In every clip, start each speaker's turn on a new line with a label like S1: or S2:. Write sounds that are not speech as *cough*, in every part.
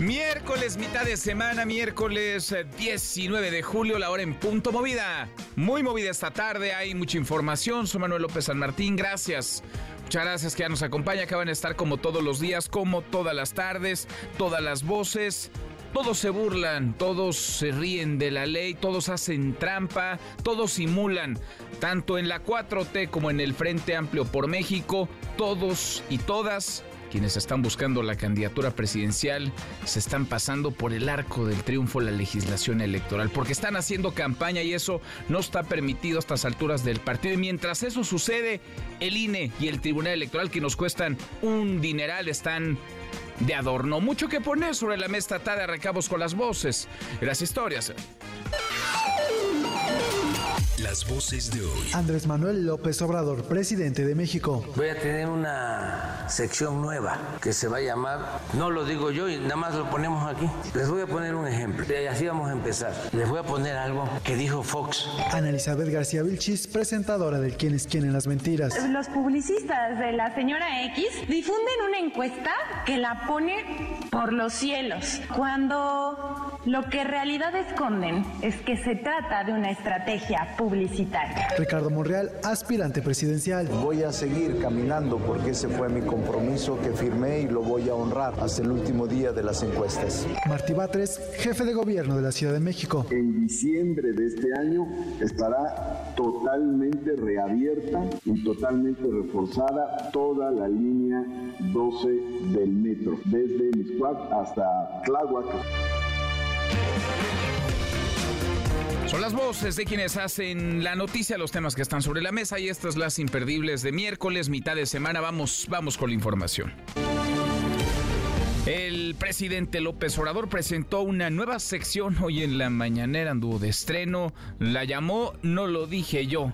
S1: Miércoles, mitad de semana, miércoles 19 de julio, la hora en punto movida. Muy movida esta tarde, hay mucha información. Soy Manuel López San Martín, gracias. Muchas gracias que ya nos acompaña, que van a estar como todos los días, como todas las tardes, todas las voces. Todos se burlan, todos se ríen de la ley, todos hacen trampa, todos simulan, tanto en la 4T como en el Frente Amplio por México, todos y todas quienes están buscando la candidatura presidencial se están pasando por el arco del triunfo la legislación electoral, porque están haciendo campaña y eso no está permitido a estas alturas del partido. Y mientras eso sucede, el INE y el Tribunal Electoral, que nos cuestan un dineral, están de adorno. Mucho que poner sobre la mesa de recabos con las voces las historias.
S2: Las voces de hoy.
S3: Andrés Manuel López Obrador, presidente de México.
S4: Voy a tener una sección nueva que se va a llamar, no lo digo yo y nada más lo ponemos aquí. Les voy a poner un ejemplo. Y así vamos a empezar. Les voy a poner algo que dijo Fox.
S3: Ana Elizabeth García Vilchis, presentadora del Quién es quién en las mentiras.
S5: Los publicistas de la señora X difunden una encuesta que la pone por los cielos, cuando lo que en realidad esconden es que se trata de una estrategia publicitaria.
S3: Ricardo Monreal, aspirante presidencial.
S6: Voy a seguir caminando porque ese fue mi compromiso que firmé y lo voy a honrar hasta el último día de las encuestas.
S3: Martí Batres, jefe de gobierno de la Ciudad de México.
S7: En diciembre de este año estará totalmente reabierta y totalmente reforzada toda la línea 12 del metro, desde Miscuac hasta Tláhuac.
S1: Son las voces de quienes hacen la noticia, los temas que están sobre la mesa y estas las imperdibles de miércoles, mitad de semana. Vamos, vamos con la información. El presidente López Obrador presentó una nueva sección hoy en la mañanera, anduvo de estreno, la llamó No lo dije yo.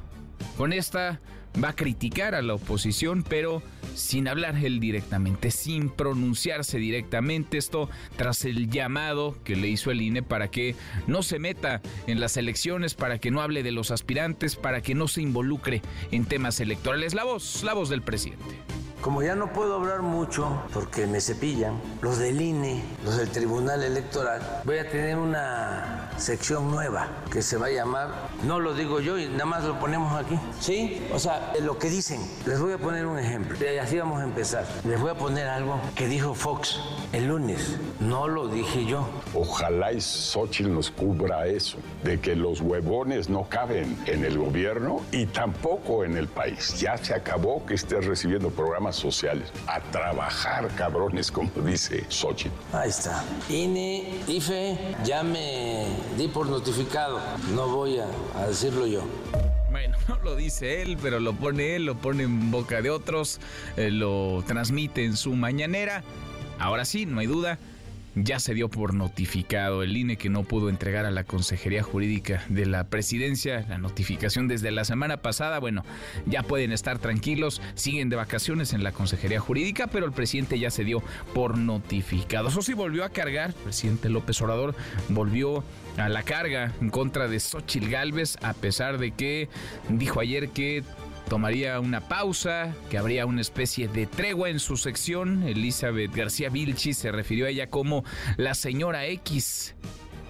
S1: Con esta va a criticar a la oposición, pero sin hablar él directamente, sin pronunciarse directamente. Esto tras el llamado que le hizo el INE para que no se meta en las elecciones, para que no hable de los aspirantes, para que no se involucre en temas electorales. La voz, la voz del presidente.
S4: Como ya no puedo hablar mucho porque me cepillan, los del INE, los del Tribunal Electoral, voy a tener una sección nueva que se va a llamar, no lo digo yo y nada más lo ponemos aquí, ¿sí? O sea, lo que dicen. Les voy a poner un ejemplo y así vamos a empezar. Les voy a poner algo que dijo Fox el lunes, no lo dije yo.
S8: Ojalá y Xochitl nos cubra eso, de que los huevones no caben en el gobierno y tampoco en el país. Ya se acabó que estés recibiendo programas sociales. A trabajar, cabrones, como dice Xochitl.
S4: Ahí está. INE, IFE, ya me di por notificado. No voy a, decirlo yo.
S1: Bueno, *laughs* no lo dice él, pero lo pone él, lo pone en boca de otros, eh, lo transmite en su mañanera. Ahora sí, no hay duda, ya se dio por notificado el INE que no pudo entregar a la Consejería Jurídica de la Presidencia la notificación desde la semana pasada. Bueno, ya pueden estar tranquilos, siguen de vacaciones en la Consejería Jurídica, pero el presidente ya se dio por notificado. Eso sí volvió a cargar, el presidente López Obrador volvió a la carga en contra de Xochil Gálvez, a pesar de que dijo ayer que tomaría una pausa, que habría una especie de tregua en su sección. Elizabeth García Vilchi se refirió a ella como la señora X.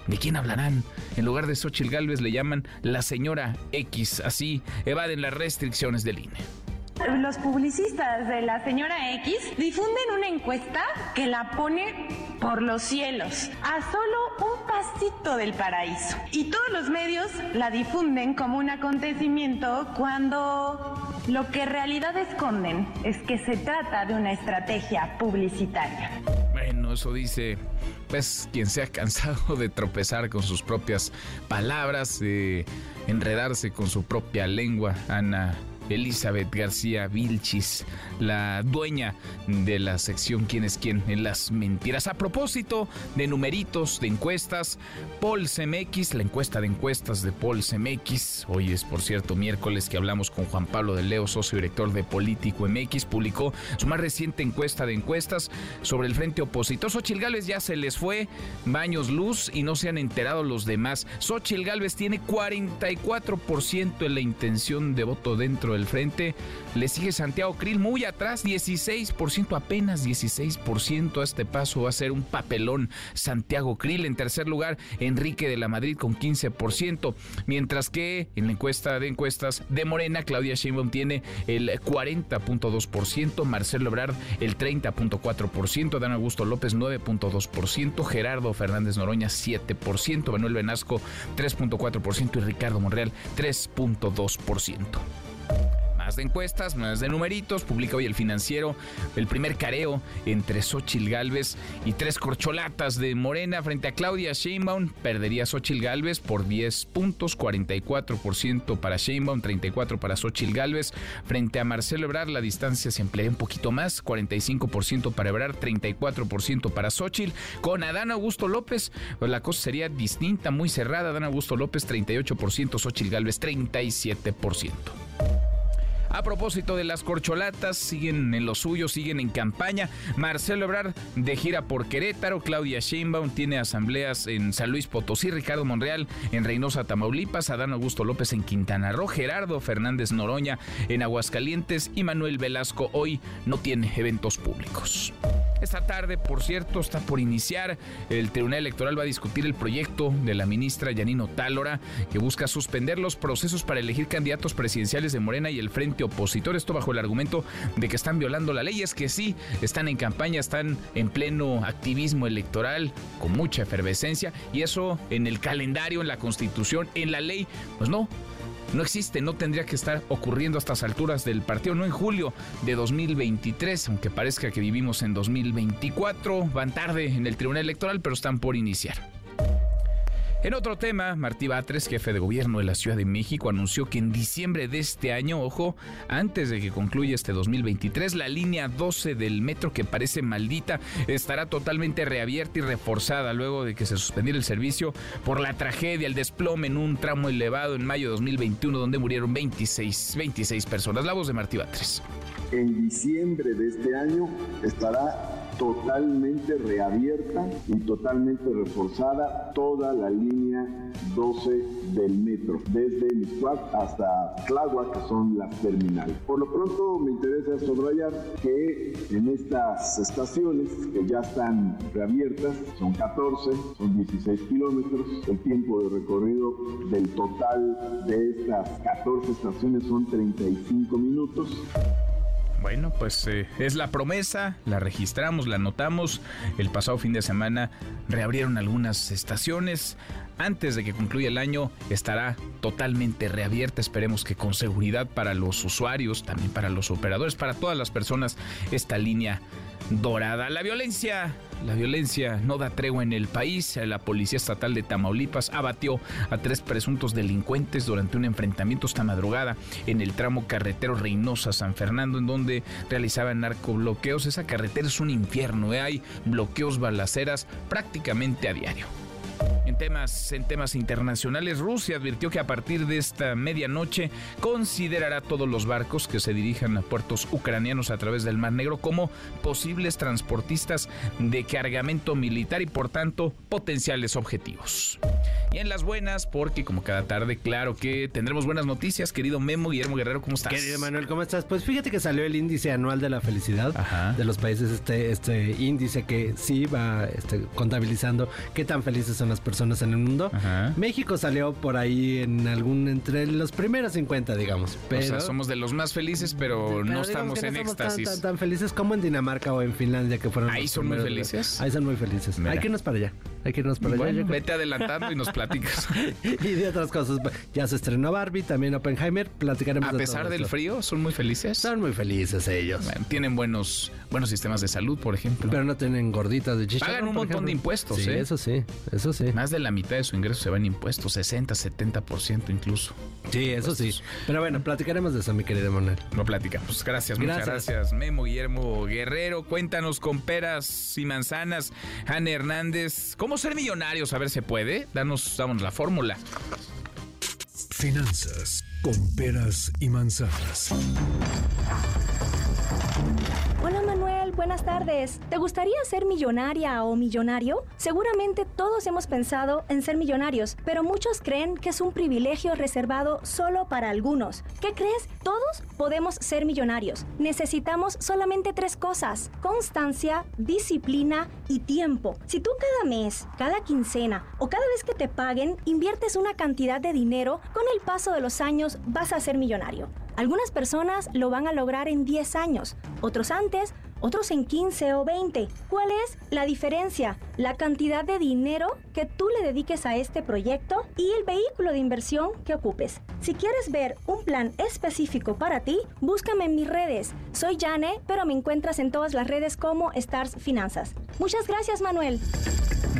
S1: ¿De quién hablarán? En lugar de Xochitl Galvez le llaman la señora X. Así evaden las restricciones del INE.
S5: Los publicistas de la señora X difunden una encuesta que la pone por los cielos, a solo un pasito del paraíso. Y todos los medios la difunden como un acontecimiento cuando lo que en realidad esconden es que se trata de una estrategia publicitaria.
S1: Bueno, eso dice pues quien se ha cansado de tropezar con sus propias palabras, de enredarse con su propia lengua, Ana Elizabeth García Vilchis, la dueña de la sección ¿Quién es quién? en las mentiras. A propósito de numeritos, de encuestas, Paul CMX, la encuesta de encuestas de Paul CMX, hoy es por cierto miércoles que hablamos con Juan Pablo de Leo, socio director de Político MX, publicó su más reciente encuesta de encuestas sobre el frente opositor. Xochil Gálvez ya se les fue baños luz y no se han enterado los demás. Xochil Gálvez tiene 44% en la intención de voto dentro del frente. Le sigue Santiago Krill muy atrás, 16%, apenas 16%. A este paso va a ser un papelón Santiago Krill. En tercer lugar, Enrique de la Madrid con 15%. Mientras que en la encuesta de encuestas de Morena, Claudia Sheinbaum tiene el 40.2%, Marcelo Ebrard el 30.4%, Dan Augusto López 9.2%, Gerardo Fernández Noroña 7%, Manuel Venasco 3.4% y Ricardo Monreal 3.2% más de encuestas, más de numeritos. Publica hoy el financiero el primer careo entre Xochil Gálvez y tres corcholatas de Morena frente a Claudia Sheinbaum. Perdería Xochil Gálvez por 10 puntos, 44% para Sheinbaum, 34% para Xochil Gálvez. Frente a Marcelo Ebrard, la distancia se emplea un poquito más, 45% para Ebrard, 34% para Xochil. Con Adán Augusto López, pues la cosa sería distinta, muy cerrada. Adán Augusto López, 38%, Xochil Gálvez, 37%. A propósito de las corcholatas, siguen en lo suyo, siguen en campaña. Marcelo Ebrard de gira por Querétaro, Claudia Sheinbaum tiene asambleas en San Luis Potosí, Ricardo Monreal en Reynosa, Tamaulipas, Adán Augusto López en Quintana Roo, Gerardo Fernández Noroña en Aguascalientes y Manuel Velasco hoy no tiene eventos públicos. Esta tarde, por cierto, está por iniciar. El Tribunal Electoral va a discutir el proyecto de la ministra Yanino Tálora, que busca suspender los procesos para elegir candidatos presidenciales de Morena y el Frente Opositor. Esto bajo el argumento de que están violando la ley. Es que sí, están en campaña, están en pleno activismo electoral, con mucha efervescencia, y eso en el calendario, en la Constitución, en la ley, pues no no existe, no tendría que estar ocurriendo a estas alturas del partido, no en julio de 2023, aunque parezca que vivimos en 2024, van tarde en el Tribunal Electoral, pero están por iniciar. En otro tema, Martí Batres, jefe de gobierno de la Ciudad de México, anunció que en diciembre de este año, ojo, antes de que concluya este 2023, la línea 12 del metro, que parece maldita, estará totalmente reabierta y reforzada luego de que se suspendiera el servicio por la tragedia, el desplome en un tramo elevado en mayo de 2021, donde murieron 26, 26 personas. La voz de Martí Batres.
S7: En diciembre de este año estará totalmente reabierta y totalmente reforzada toda la línea 12 del metro, desde Miscuac hasta Tláhuac, que son las terminales. Por lo pronto me interesa subrayar que en estas estaciones que ya están reabiertas, son 14, son 16 kilómetros, el tiempo de recorrido del total de estas 14 estaciones son 35 minutos.
S1: Bueno, pues eh, es la promesa, la registramos, la anotamos. El pasado fin de semana reabrieron algunas estaciones. Antes de que concluya el año estará totalmente reabierta, esperemos que con seguridad para los usuarios, también para los operadores, para todas las personas, esta línea dorada. La violencia, la violencia no da tregua en el país. La Policía Estatal de Tamaulipas abatió a tres presuntos delincuentes durante un enfrentamiento esta madrugada en el tramo carretero Reynosa-San Fernando, en donde realizaban narcobloqueos. Esa carretera es un infierno, ¿eh? hay bloqueos balaceras prácticamente a diario. En temas, en temas internacionales, Rusia advirtió que a partir de esta medianoche considerará todos los barcos que se dirijan a puertos ucranianos a través del Mar Negro como posibles transportistas de cargamento militar y por tanto potenciales objetivos. Y en las buenas, porque como cada tarde, claro que tendremos buenas noticias, querido Memo Guillermo Guerrero, ¿cómo estás?
S9: Querido Manuel, ¿cómo estás? Pues fíjate que salió el índice anual de la felicidad de los países, este, este índice que sí va este, contabilizando qué tan felices son las personas en el mundo. México salió por ahí en algún, entre los primeros 50, digamos.
S1: Pero, o sea, somos de los más felices, pero, no estamos en éxtasis.
S9: Tan, felices como en Dinamarca o en Finlandia, que fueron
S1: Ahí son muy felices.
S9: Ahí son muy felices. Hay que irnos para allá. Hay que irnos para allá.
S1: Vete adelantando y nos platicas. *laughs*
S9: y de otras cosas. Ya se estrenó Barbie, también Oppenheimer. Platicaremos
S1: A pesar del frío, son muy felices.
S9: Son muy felices ellos.
S1: tienen buenos, buenos sistemas de salud, por ejemplo.
S9: Pero no tienen gorditas de chicharrón.
S1: Pagan un montón de impuestos,
S9: sí,
S1: ¿eh?
S9: Eso sí, eso sí.
S1: Más de la mitad de su ingreso se va en impuestos, 60, 70% incluso.
S9: Sí, eso sí. Pero bueno, platicaremos de eso, mi querido Manuel.
S1: Lo platicamos. Gracias, muchas gracias. Memo Guillermo Guerrero, cuéntanos con peras y manzanas. Ana Hernández, ¿cómo ser millonarios? A ver, ¿se puede? Danos, damos la fórmula.
S2: Finanzas con peras y manzanas.
S10: Hola Manuel, buenas tardes. ¿Te gustaría ser millonaria o millonario? Seguramente todos hemos pensado en ser millonarios, pero muchos creen que es un privilegio reservado solo para algunos. ¿Qué crees? Todos podemos ser millonarios. Necesitamos solamente tres cosas. Constancia, disciplina y tiempo. Si tú cada mes, cada quincena o cada vez que te paguen inviertes una cantidad de dinero, con el paso de los años vas a ser millonario. Algunas personas lo van a lograr en 10 años, otros antes, otros en 15 o 20. ¿Cuál es la diferencia? La cantidad de dinero que tú le dediques a este proyecto y el vehículo de inversión que ocupes. Si quieres ver un plan específico para ti, búscame en mis redes. Soy Jane, pero me encuentras en todas las redes como Stars Finanzas. Muchas gracias, Manuel.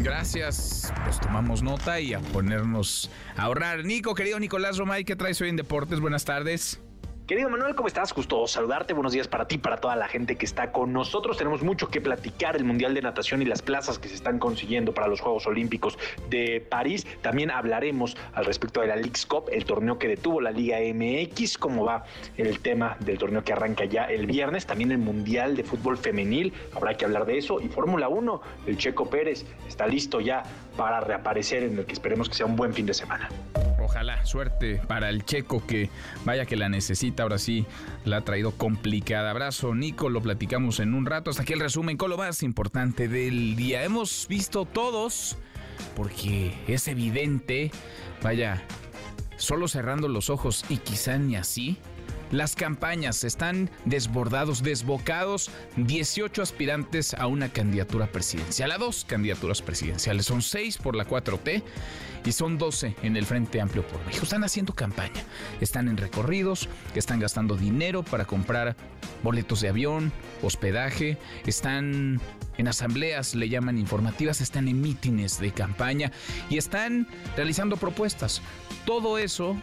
S1: Gracias. Pues tomamos nota y a ponernos a ahorrar. Nico, querido Nicolás Romay, ¿qué traes hoy en Deportes? Buenas tardes.
S11: Querido Manuel, ¿cómo estás? Justo saludarte. Buenos días para ti, para toda la gente que está con nosotros. Tenemos mucho que platicar el Mundial de Natación y las plazas que se están consiguiendo para los Juegos Olímpicos de París. También hablaremos al respecto de la League's Cup, el torneo que detuvo la Liga MX, cómo va el tema del torneo que arranca ya el viernes. También el Mundial de Fútbol Femenil, habrá que hablar de eso. Y Fórmula 1, el Checo Pérez está listo ya para reaparecer en el que esperemos que sea un buen fin de semana.
S1: Ojalá, suerte para el checo que vaya que la necesita. Ahora sí, la ha traído complicada. Abrazo, Nico, lo platicamos en un rato. Hasta aquí el resumen con lo más importante del día. Hemos visto todos, porque es evidente, vaya, solo cerrando los ojos y quizá ni así. Las campañas están desbordados, desbocados. 18 aspirantes a una candidatura presidencial, a dos candidaturas presidenciales. Son seis por la 4T y son 12 en el Frente Amplio por México. Están haciendo campaña, están en recorridos, están gastando dinero para comprar boletos de avión, hospedaje, están en asambleas, le llaman informativas, están en mítines de campaña y están realizando propuestas. Todo eso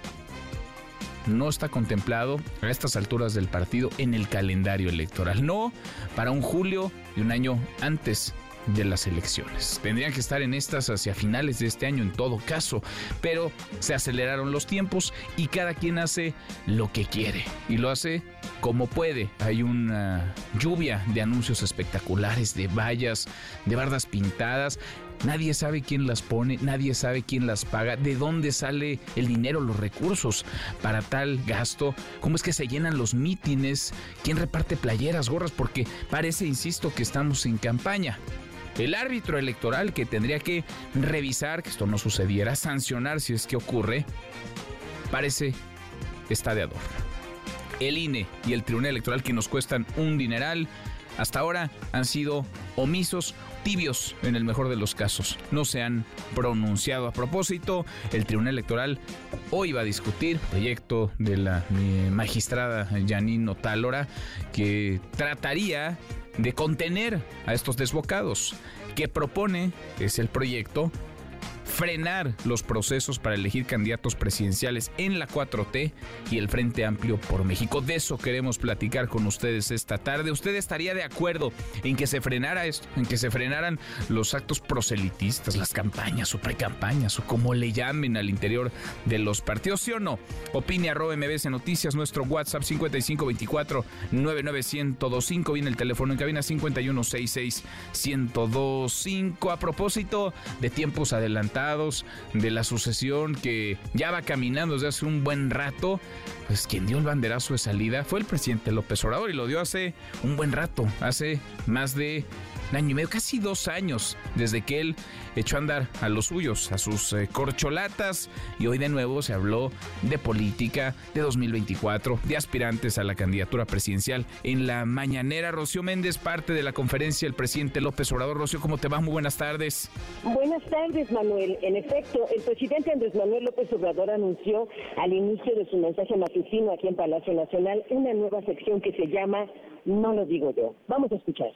S1: no está contemplado a estas alturas del partido en el calendario electoral. No para un julio y un año antes de las elecciones. Tendrían que estar en estas hacia finales de este año en todo caso, pero se aceleraron los tiempos y cada quien hace lo que quiere y lo hace como puede. Hay una lluvia de anuncios espectaculares, de vallas, de bardas pintadas. Nadie sabe quién las pone, nadie sabe quién las paga, de dónde sale el dinero, los recursos para tal gasto, cómo es que se llenan los mítines, quién reparte playeras, gorras, porque parece, insisto, que estamos en campaña. El árbitro electoral que tendría que revisar que esto no sucediera, sancionar si es que ocurre, parece está de adorno. El INE y el Tribunal Electoral que nos cuestan un dineral, hasta ahora han sido omisos, tibios en el mejor de los casos. No se han pronunciado a propósito. El Tribunal Electoral hoy va a discutir proyecto de la eh, magistrada Janine Otálora que trataría de contener a estos desbocados, que propone, es el proyecto, frenar los procesos para elegir candidatos presidenciales en la 4T y el Frente Amplio por México. De eso queremos platicar con ustedes esta tarde. ¿Usted estaría de acuerdo en que se frenara esto, en que se frenaran los actos proselitistas, las campañas o precampañas o como le llamen al interior de los partidos, sí o no? Opine arroba MBS Noticias, nuestro WhatsApp 5524 99125, viene el teléfono en cabina 5166 1025. A propósito de tiempos de la sucesión que ya va caminando desde hace un buen rato, pues quien dio el banderazo de salida fue el presidente López Obrador y lo dio hace un buen rato, hace más de un año y medio, casi dos años, desde que él echó a andar a los suyos, a sus eh, corcholatas, y hoy de nuevo se habló de política, de 2024, de aspirantes a la candidatura presidencial. En la mañanera, Rocío Méndez, parte de la conferencia del presidente López Obrador. Rocío, ¿cómo te va? Muy buenas tardes.
S12: Buenas tardes, Manuel. En efecto, el presidente Andrés Manuel López Obrador anunció al inicio de su mensaje matutino aquí en Palacio Nacional una nueva sección que se llama No lo digo yo. Vamos a escuchar.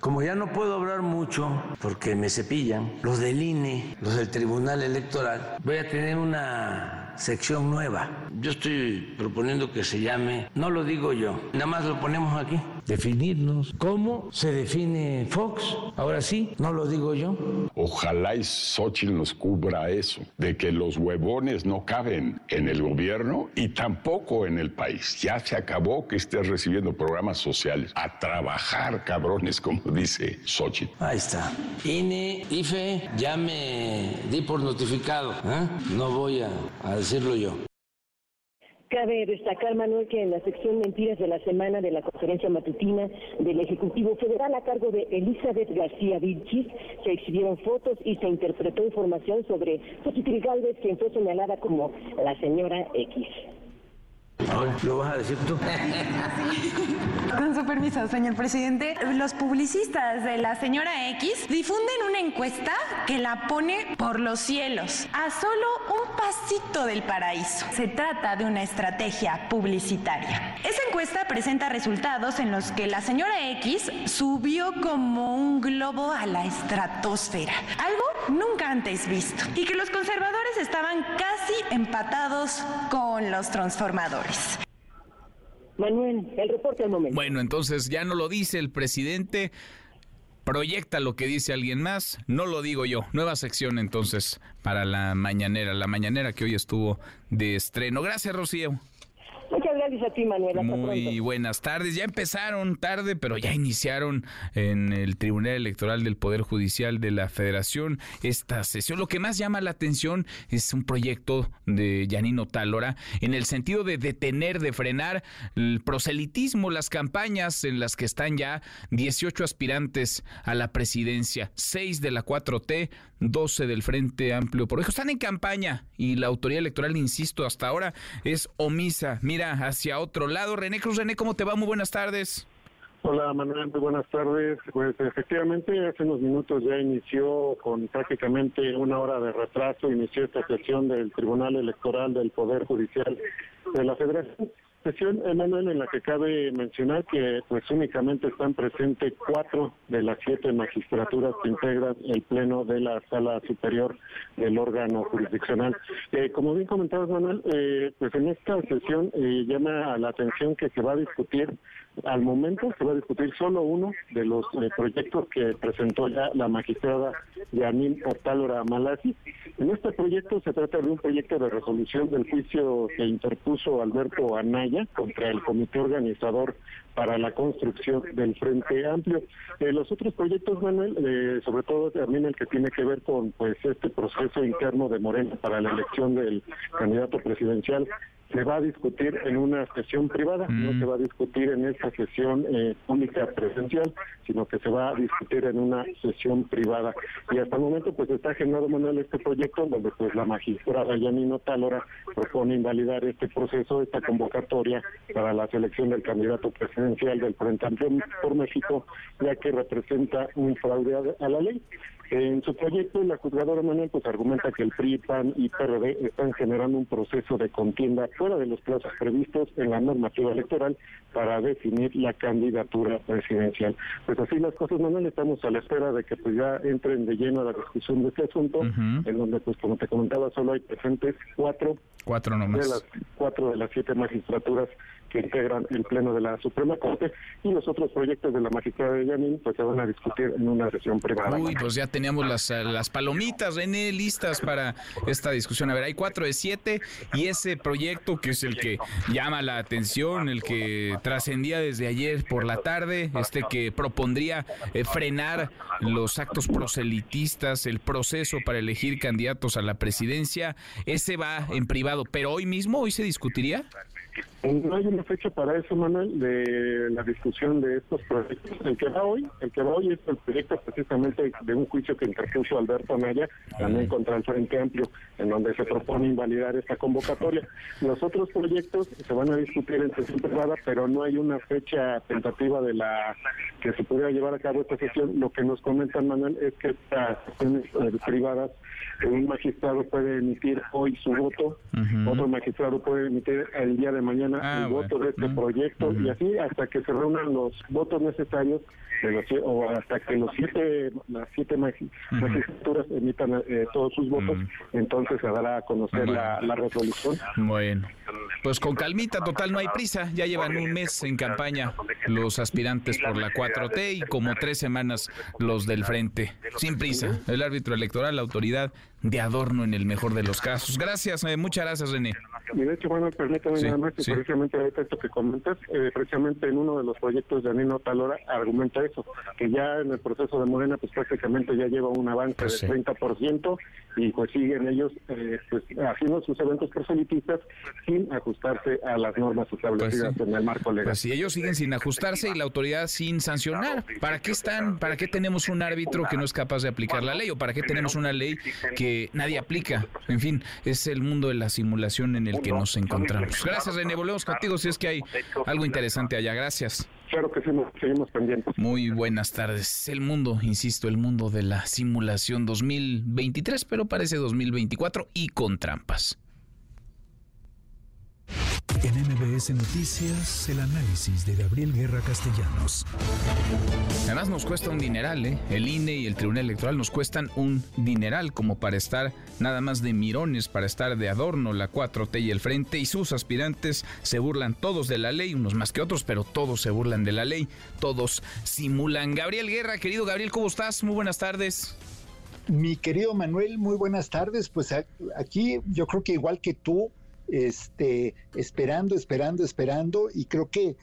S4: Como ya no puedo hablar mucho porque me cepillan, los del INE, los del Tribunal Electoral, voy a tener una sección nueva. Yo estoy proponiendo que se llame, no lo digo yo, nada más lo ponemos aquí, definirnos. ¿Cómo se define Fox? Ahora sí, no lo digo yo.
S8: Ojalá y Xochitl nos cubra eso, de que los huevones no caben en el gobierno y tampoco en el país. Ya se acabó que estés recibiendo programas sociales. A trabajar, cabrones, como dice Xochitl.
S4: Ahí está. INE, IFE, ya me di por notificado. ¿eh? No voy a, a decirlo yo.
S12: Cabe destacar, Manuel, que en la sección Mentiras de la Semana de la conferencia matutina del Ejecutivo Federal a cargo de Elizabeth García Vilchis se exhibieron fotos y se interpretó información sobre Xochitl Galvez, quien fue señalada como la señora X.
S4: ¿lo vas a decir tú? *laughs*
S5: Con su permiso, señor presidente, los publicistas de la señora X difunden una encuesta que la pone por los cielos, a solo un pasito del paraíso. Se trata de una estrategia publicitaria. Esa encuesta presenta resultados en los que la señora X subió como un globo a la estratosfera, algo nunca antes visto, y que los conservadores estaban casi empatados con los transformadores.
S12: Manuel, el reporte al momento.
S1: Bueno, entonces ya no lo dice el presidente, proyecta lo que dice alguien más, no lo digo yo. Nueva sección entonces para la mañanera, la mañanera que hoy estuvo de estreno. Gracias, Rocío.
S12: Gracias a ti, Manuel. Hasta
S1: Muy
S12: pronto.
S1: buenas tardes. Ya empezaron tarde, pero ya iniciaron en el Tribunal Electoral del Poder Judicial de la Federación esta sesión. Lo que más llama la atención es un proyecto de Yanino Tálora en el sentido de detener, de frenar el proselitismo, las campañas en las que están ya 18 aspirantes a la presidencia, 6 de la 4T, 12 del Frente Amplio por México. Están en campaña y la autoridad electoral, insisto, hasta ahora es omisa. Mira hacia otro lado. René Cruz, René, ¿cómo te va? Muy buenas tardes.
S13: Hola Manuel, muy buenas tardes. Pues efectivamente hace unos minutos ya inició con prácticamente una hora de retraso, inició esta sesión del Tribunal Electoral del Poder Judicial de la Federación. Sesión, Emanuel, en la que cabe mencionar que pues únicamente están presentes cuatro de las siete magistraturas que integran el Pleno de la Sala Superior del órgano jurisdiccional. Eh, como bien comentabas, Manuel, eh, pues en esta sesión eh, llama la atención que se va a discutir al momento se va a discutir solo uno de los eh, proyectos que presentó ya la magistrada Yanin Ortálora Malasi. En este proyecto se trata de un proyecto de resolución del juicio que interpuso Alberto Anaya contra el comité organizador para la construcción del Frente Amplio. Eh, los otros proyectos, Manuel, eh, sobre todo también el que tiene que ver con pues este proceso interno de Morena para la elección del candidato presidencial, se va a discutir en una sesión privada, no se va a discutir en esta sesión eh, pública presencial, sino que se va a discutir en una sesión privada. Y hasta el momento pues está agendado, Manuel, este proyecto donde pues la magistrada Yanino Talora propone invalidar este proceso, esta convocatoria para la selección del candidato presidencial del Frente Amplio por México, ya que representa un fraude a- la ley. En su proyecto, la juzgadora Manuel pues argumenta que el PRI, PAN y PRD están generando un proceso de contienda fuera de los plazos previstos en la normativa electoral para definir la candidatura presidencial. Pues así las cosas, Manuel, estamos a la espera de que pues ya entren de lleno a la discusión de este asunto, en donde pues como te comentaba, solo hay presentes cuatro
S1: Cuatro
S13: de
S1: nomás.
S13: las cuatro de las siete magistraturas que integran el pleno de la Suprema Corte y los otros proyectos de la magistrada de Yanin pues se van a discutir en una sesión privada.
S1: Uy, pues ya teníamos las, las palomitas, René, listas para esta discusión. A ver, hay cuatro de siete y ese proyecto que es el que llama la atención, el que trascendía desde ayer por la tarde, este que propondría eh, frenar los actos proselitistas, el proceso para elegir candidatos a la presidencia, ese va en privado, pero hoy mismo, hoy se discutiría.
S13: No hay una fecha para eso, Manuel, de la discusión de estos proyectos. El que va hoy, el que va hoy es el proyecto precisamente de un juicio que interpuso Alberto Anaya, también contra el Frente Amplio, en donde se propone invalidar esta convocatoria. Los otros proyectos se van a discutir en sesión privada, pero no hay una fecha tentativa de la que se pudiera llevar a cabo esta sesión. Lo que nos comentan, Manuel, es que estas sesiones eh, privadas, un magistrado puede emitir hoy su voto, otro magistrado puede emitir el día de mañana
S1: Ah,
S13: el voto de este proyecto y así hasta que se reúnan los votos necesarios de los, o hasta que los siete las siete magi- magistraturas emitan eh, todos sus votos, entonces se dará a conocer la, la resolución.
S1: Bueno, pues con calmita, total, no hay prisa. Ya llevan un mes en campaña los aspirantes por la 4T y como tres semanas los del frente. Sin prisa. El árbitro electoral, la autoridad de adorno en el mejor de los casos. Gracias, eh, muchas gracias, René.
S13: Y de hecho, bueno, permítame
S1: Sí,
S13: nada más,
S1: sí.
S13: precisamente ahorita esto que comentas, eh, precisamente en uno de los proyectos de Anino Talora argumenta eso, que ya en el proceso de Morena, pues prácticamente ya lleva un avance
S1: Pues sí.
S13: del 30% y pues siguen ellos pues haciendo sus eventos proselitistas sin ajustarse a las normas establecidas en el marco legal.
S1: Pues si ellos siguen sin ajustarse y la autoridad sin sancionar, ¿para qué están? ¿Para qué tenemos un árbitro que no es capaz de aplicar la ley? ¿O para qué tenemos una ley que nadie aplica? En fin, es el mundo de la simulación en el que nos encontramos. Gracias, René. Volvemos contigo si es que hay algo interesante allá. Gracias.
S13: Claro que sí, nos seguimos pendientes.
S1: Muy buenas tardes. El mundo, insisto, el mundo de la simulación 2023, pero parece 2024 y con trampas.
S2: En MBS Noticias, el análisis de Gabriel Guerra Castellanos.
S1: Además nos cuesta un dineral, ¿eh? El INE y el Tribunal Electoral nos cuestan un dineral como para estar nada más de mirones, para estar de adorno la 4T y el Frente y sus aspirantes se burlan todos de la ley, unos más que otros, pero todos se burlan de la ley, todos simulan. Gabriel Guerra, querido Gabriel, ¿cómo estás? Muy buenas tardes.
S14: Mi querido Manuel, muy buenas tardes. Pues aquí yo creo que igual que tú, este, esperando, esperando, esperando, y creo que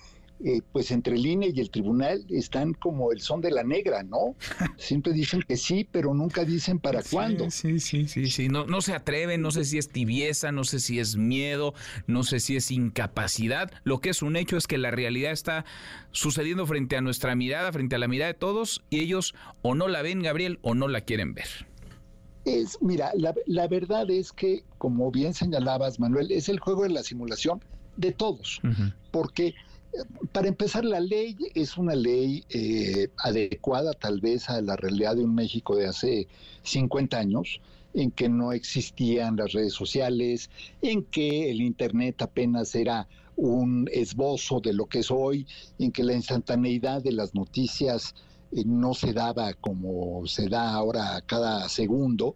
S14: eh, pues entre el INE y el tribunal están como el son de la negra, ¿no? *laughs* Siempre dicen que sí, pero nunca dicen para cuándo.
S1: Sí, sí, sí, sí. No, no se atreven, no sé si es tibieza, no sé si es miedo, no sé si es incapacidad. Lo que es un hecho es que la realidad está sucediendo frente a nuestra mirada, frente a la mirada de todos, y ellos o no la ven, Gabriel, o no la quieren ver.
S14: Es, mira, la, la verdad es que, como bien señalabas, Manuel, es el juego de la simulación de todos, porque eh, para empezar, la ley es una ley eh, adecuada tal vez a la realidad de un México de hace 50 años, en que no existían las redes sociales, en que el Internet apenas era un esbozo de lo que es hoy, en que la instantaneidad de las noticias eh, no se daba como se da ahora cada segundo.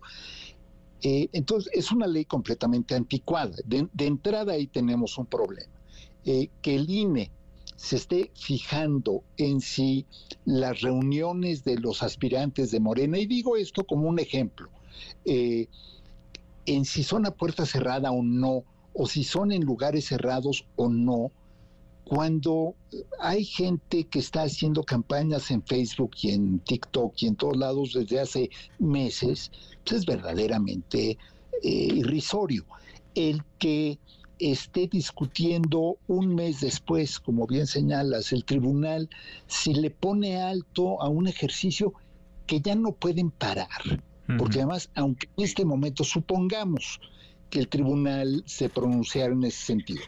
S14: Eh, entonces, es una ley completamente anticuada. De, entrada ahí tenemos un problema. Eh, que el INE se esté fijando en si las reuniones de los aspirantes de Morena, y digo esto como un ejemplo, en si son a puerta cerrada o no, o si son en lugares cerrados o no, cuando hay gente que está haciendo campañas en Facebook y en TikTok y en todos lados desde hace meses, pues es verdaderamente eh, irrisorio. El que esté discutiendo un mes después, como bien señalas, el tribunal, si le pone alto a un ejercicio que ya no pueden parar. Porque además, aunque en este momento supongamos que el tribunal se pronunciara en ese sentido,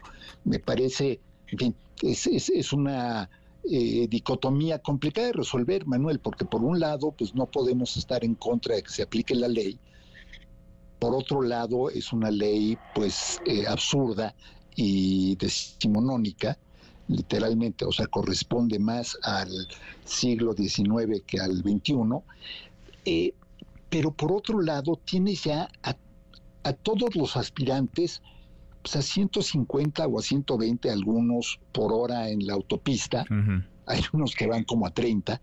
S14: me parece, en fin, es, es, es una eh, dicotomía complicada de resolver, Manuel, porque por un lado, pues no podemos estar en contra de que se aplique la ley, por otro lado, es una ley pues eh, absurda y decimonónica, literalmente, o sea, corresponde más al siglo XIX que al XXI. Eh, pero por otro lado, tienes ya a, a todos los aspirantes pues, a 150 o a 120 algunos por hora en la autopista. Uh -huh. Hay unos que van como a 30,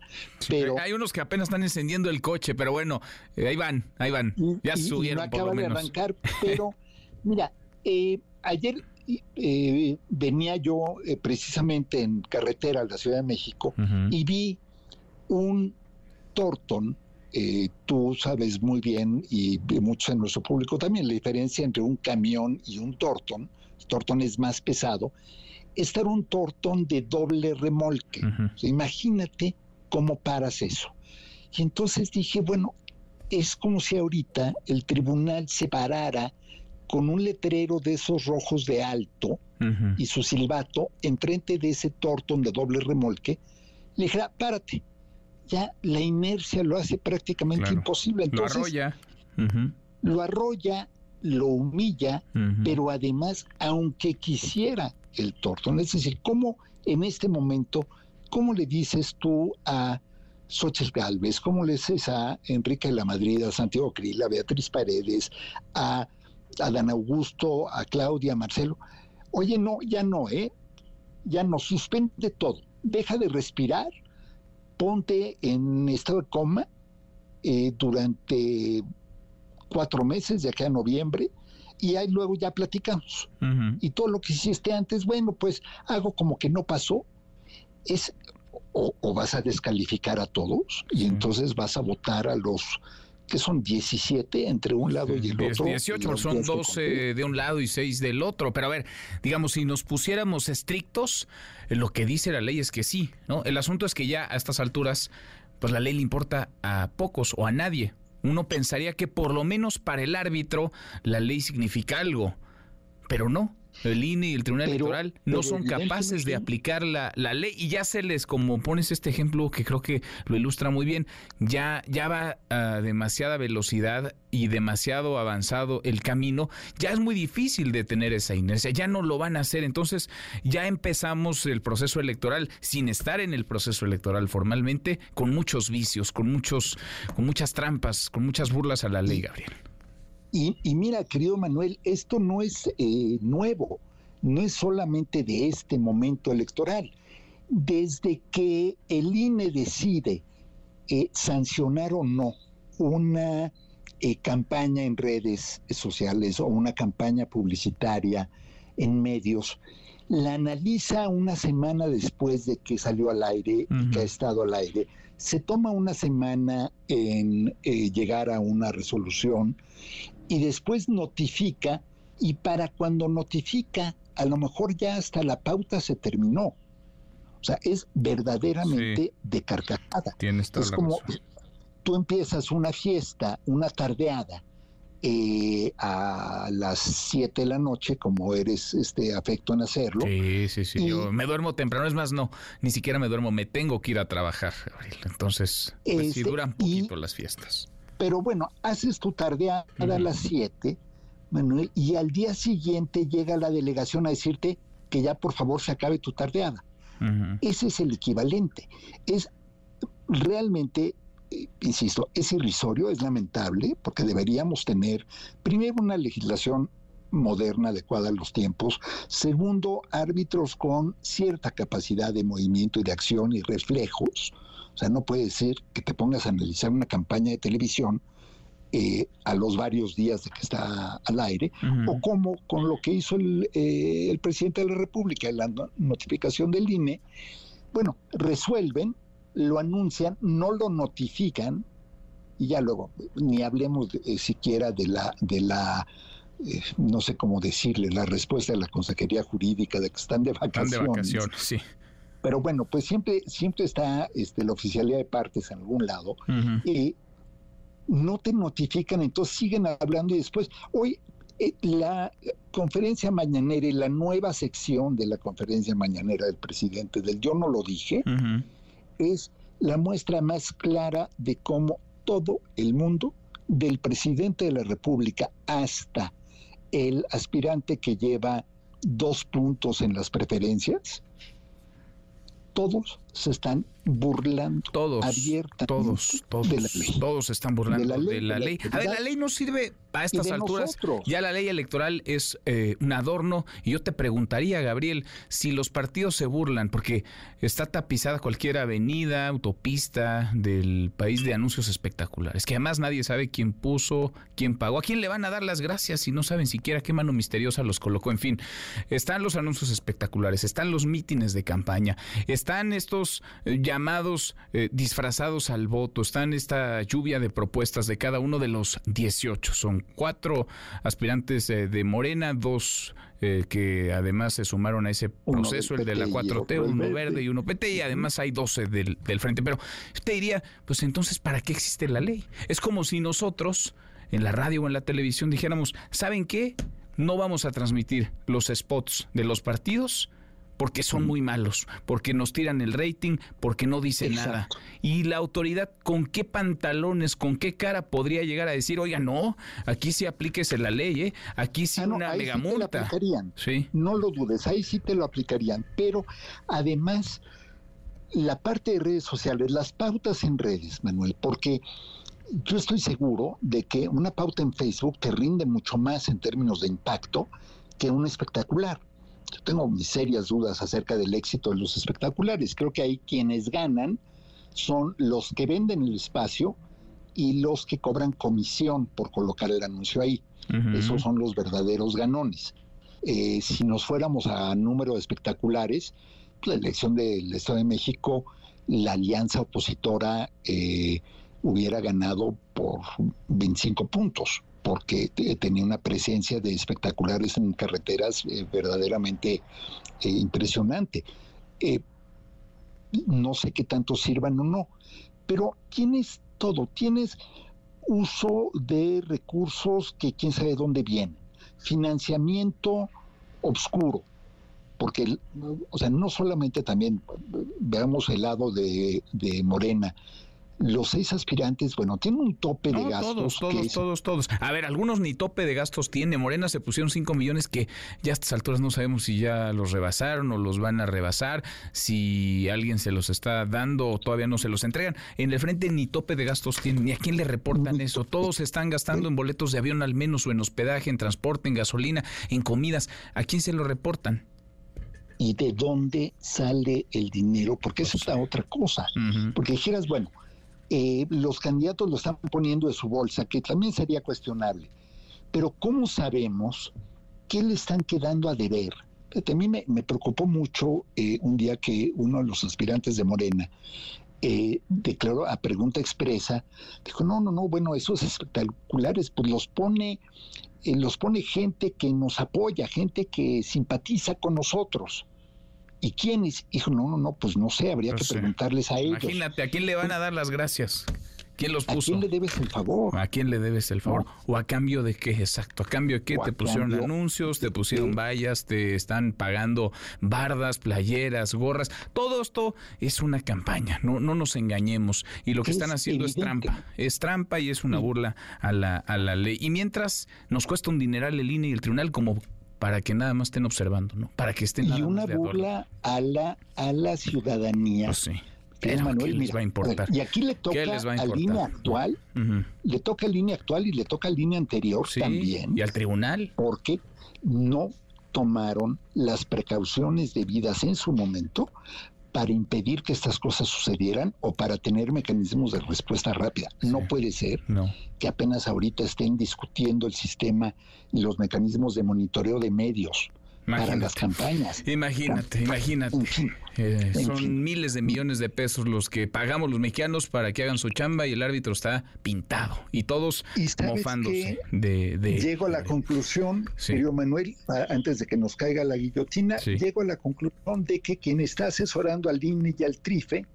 S14: pero...
S1: Hay unos que apenas están encendiendo el coche, pero bueno, eh, ahí van, ahí van. Ya
S14: y,
S1: subieron
S14: y no acaba de arrancar, *laughs* pero mira, eh, ayer eh, venía yo eh, precisamente en carretera a la Ciudad de México uh -huh. y vi un Torton, eh, tú sabes muy bien, y muchos en nuestro público también, la diferencia entre un camión y un Torton, Torton es más pesado, estar un Torton de doble remolque. Uh -huh. imagínate cómo paras eso. Y entonces dije, bueno, es como si ahorita el tribunal se parara con un letrero de esos rojos de alto uh -huh. y su silbato enfrente de ese Torton de doble remolque, le dijera, párate. Ya la inercia lo hace prácticamente claro. imposible. Entonces,
S1: lo arrolla. Uh -huh.
S14: Lo arrolla, lo humilla, uh -huh. pero además, aunque quisiera el torto. Es decir, ¿cómo en este momento, cómo le dices tú a Xochitl Galvez, cómo le dices a Enrique de la Madrid, a Santiago Krill, a Beatriz Paredes, a, a Dan Augusto, a Claudia, a Marcelo? Oye, no, ya no, ¿eh? Ya no, suspende todo, deja de respirar, ponte en estado de coma eh, durante cuatro meses, de aquí a noviembre, y ahí luego ya platicamos. Y todo lo que hiciste antes, bueno, pues hago como que no pasó. Es o, vas a descalificar a todos y entonces vas a votar a los que son 17 entre un lado y el otro.
S1: 18, son 12 de un lado y 6 del otro. Pero a ver, digamos, si nos pusiéramos estrictos, lo que dice la ley es que sí, ¿no? El asunto es que ya a estas alturas, pues la ley le importa a pocos o a nadie. Uno pensaría que por lo menos para el árbitro la ley significa algo, pero no. El INE y el Tribunal Electoral no son capaces de aplicar la, ley. Y ya se les, como pones este ejemplo que creo que lo ilustra muy bien, ya, ya va a demasiada velocidad y demasiado avanzado el camino, ya es muy difícil detener esa inercia, ya no lo van a hacer, entonces ya empezamos el proceso electoral sin estar en el proceso electoral formalmente, con muchos vicios, con muchos, con muchas trampas, con muchas burlas a la ley, Gabriel.
S14: Y, mira, querido Manuel, esto no es eh, nuevo, no es solamente de este momento electoral. Desde que el INE decide eh, sancionar o no una eh, campaña en redes sociales o una campaña publicitaria en medios, la analiza una semana después de que salió al aire y que ha estado al aire. Se toma una semana en llegar a una resolución y después notifica y para cuando notifica, a lo mejor ya hasta la pauta se terminó. O sea, es verdaderamente de carcajada.
S1: Tienes
S14: es como tú empiezas una fiesta, una tardeada, eh, a las 7 de la noche, como eres este afecto en hacerlo.
S1: Sí, sí, sí. Yo me duermo temprano, es más, no, ni siquiera me duermo, me tengo que ir a trabajar, Entonces, pues sí este, duran poquito las fiestas.
S14: Pero bueno, haces tu tardeada a las 7, Manuel, y al día siguiente llega la delegación a decirte que ya por favor se acabe tu tardeada. Ese es el equivalente. Es realmente, eh, insisto, es irrisorio, es lamentable, porque deberíamos tener primero una legislación moderna adecuada a los tiempos, segundo, árbitros con cierta capacidad de movimiento y de acción y reflejos, o sea, no puede ser que te pongas a analizar una campaña de televisión eh, a los varios días de que está al aire, o como con lo que hizo el, eh, el, presidente de la República, la notificación del INE, bueno, resuelven, lo anuncian, no lo notifican, y ya luego, ni hablemos eh, siquiera de la, de la no sé cómo decirle, la respuesta de la Consejería Jurídica de que están de vacaciones. Están de vacaciones,
S1: sí.
S14: Pero bueno, pues siempre, siempre está este, la oficialidad de partes en algún lado y no te notifican, entonces siguen hablando y después, hoy eh, la conferencia mañanera y la nueva sección de la conferencia mañanera del presidente del Yo no lo dije, es la muestra más clara de cómo todo el mundo, del presidente de la República hasta el aspirante que lleva dos puntos en las preferencias, todos se están burlando
S1: todos,
S14: abiertamente
S1: todos, todos, de la ley. Todos están burlando de la ley. A ver, la ley no sirve a estas alturas. Ya la ley electoral es eh, un adorno. Y yo te preguntaría, Gabriel, si los partidos se burlan, porque está tapizada cualquier avenida, autopista del país de anuncios espectaculares, que además nadie sabe quién puso, quién pagó, a quién le van a dar las gracias si no saben siquiera qué mano misteriosa los colocó. En fin, están los anuncios espectaculares, están los mítines de campaña, están estos eh, llamados eh, disfrazados al voto, están esta lluvia de propuestas de cada uno de los 18. Son cuatro aspirantes eh, de Morena, dos que además se sumaron a ese proceso, el de la 4T, uno verde y uno PT, y además hay 12 del, del frente. Pero te diría, pues entonces, ¿para qué existe la ley? Es como si nosotros en la radio o en la televisión dijéramos, ¿saben qué? No vamos a transmitir los spots de los partidos porque son muy malos, porque nos tiran el rating, porque no dicen nada. Y la autoridad, ¿con qué pantalones, con qué cara podría llegar a decir, oiga, no, aquí sí aplíquese la ley, ¿eh? aquí sí
S14: Ah, no,
S1: una
S14: ahí
S1: mega
S14: sí te lo
S1: multa?
S14: aplicarían.
S1: Sí.
S14: No lo dudes, ahí sí te lo aplicarían. Pero además, la parte de redes sociales, las pautas en redes, Manuel, porque yo estoy seguro de que una pauta en Facebook te rinde mucho más en términos de impacto que un espectacular. Yo tengo mis serias dudas acerca del éxito de los espectaculares. Creo que ahí quienes ganan son los que venden el espacio y los que cobran comisión por colocar el anuncio ahí. Esos son los verdaderos ganones. Eh, si nos fuéramos a número de espectaculares, la elección del Estado de México, la alianza opositora eh, hubiera ganado por 25 puntos, porque te- tenía una presencia de espectaculares en carreteras eh, verdaderamente eh, impresionante. Eh, no sé qué tanto sirvan o no, pero tienes todo, tienes uso de recursos que quién sabe dónde vienen, financiamiento obscuro, porque, o sea, no solamente también, veamos el lado de, de Morena, los seis aspirantes, bueno, tienen un tope de gastos
S1: todos,
S14: que
S1: todos,
S14: es-
S1: todos, todos. A ver, algunos ni tope de gastos tiene. Morena se pusieron 5 millones que ya a estas alturas no sabemos si ya los rebasaron o los van a rebasar, si alguien se los está dando o todavía no se los entregan. En el frente ni tope de gastos tienen. ¿Ni a quién le reportan eso? Todos están gastando en boletos de avión al menos o en hospedaje, en transporte, en gasolina, en comidas. ¿A quién se lo reportan?
S14: y de dónde sale el dinero, porque esa es la otra cosa. Porque dijeras, bueno, eh, los candidatos lo están poniendo de su bolsa, que también sería cuestionable. Pero ¿cómo sabemos qué le están quedando a deber? A mí me, me preocupó mucho eh, un día que uno de los aspirantes de Morena eh, declaró a pregunta expresa, dijo, no, no, no, bueno, esos espectaculares, pues los pone, eh, los pone gente que nos apoya, gente que simpatiza con nosotros. ¿Y quiénes? Dijo, no, no, no, pues no sé, habría
S1: No
S14: que
S1: sé.
S14: preguntarles a ellos.
S1: Imagínate, ¿a quién le van a dar las gracias? ¿Quién los
S14: ¿A
S1: puso?
S14: quién le debes el favor?
S1: ¿A quién le debes el favor? ¿O a cambio de qué? Exacto. ¿A cambio de qué?
S14: A
S1: Te pusieron
S14: cambio
S1: anuncios, te pusieron vallas, te están pagando bardas, playeras, gorras. Todo esto es una campaña. No, no nos engañemos. Y lo que
S14: Es
S1: están haciendo es trampa. Es trampa y es una burla a la, a la ley. Y mientras nos cuesta un dineral el INE y el tribunal como para que nada más estén observando, ¿no? Para que estén
S14: y
S1: nada
S14: una
S1: más de adorno.
S14: burla a la, a la ciudadanía.
S1: Pues sí.
S14: Pero, Manuel,
S1: ¿qué les
S14: mira,
S1: va a importar?
S14: Y aquí le toca
S1: ¿Qué les va a
S14: a línea actual,
S1: Ujú.
S14: le toca a línea actual y le toca a línea anterior
S1: Sí,
S14: también.
S1: Y al tribunal.
S14: Porque no tomaron las precauciones debidas en su momento para impedir que estas cosas sucedieran o para tener mecanismos de respuesta rápida. No puede ser
S1: No.
S14: que apenas ahorita estén discutiendo el sistema y los mecanismos de monitoreo de medios para las campañas.
S1: Imagínate, imagínate.
S14: En fin,
S1: Eh, son
S14: fin.
S1: miles de millones de pesos los que pagamos los mexicanos para que hagan su chamba y el árbitro está pintado y todos
S14: ¿Y
S1: mofándose
S14: qué?
S1: de, de-
S14: Llego a la conclusión,
S1: Sí.
S14: querido Manuel, antes de que nos caiga la guillotina,
S1: Sí.
S14: llego a la conclusión de que quien está asesorando al INE y al TRIFE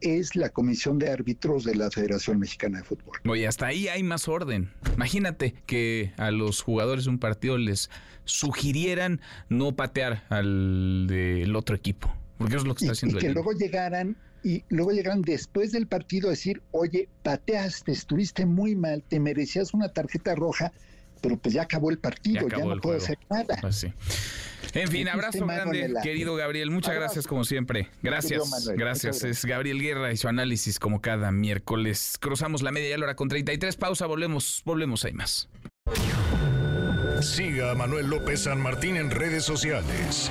S14: es la Comisión de Árbitros de la Federación Mexicana de Fútbol.
S1: Oye, hasta ahí hay más orden. Imagínate que a los jugadores de un partido les sugirieran no patear al del otro equipo. Porque eso es lo que
S14: Y,
S1: está
S14: y
S1: haciendo
S14: que
S1: el INE.
S14: luego llegaran y luego llegaran después del partido a decir, oye, pateaste, estuviste muy mal, te merecías una tarjeta roja, pero pues ya acabó el partido,
S1: Ya
S14: no puedo
S1: juego.
S14: hacer nada.
S1: Pues sí. En fin, abrazo grande, querido Gabriel. Muchas
S14: Abrazo.
S1: gracias como siempre. Gracias,
S14: Manuel,
S1: gracias. Es Gabriel Guerra y su análisis como cada miércoles. Cruzamos la media y la hora con 33. Pausa, volvemos, volvemos, hay más.
S15: Siga a Manuel López San Martín en redes sociales.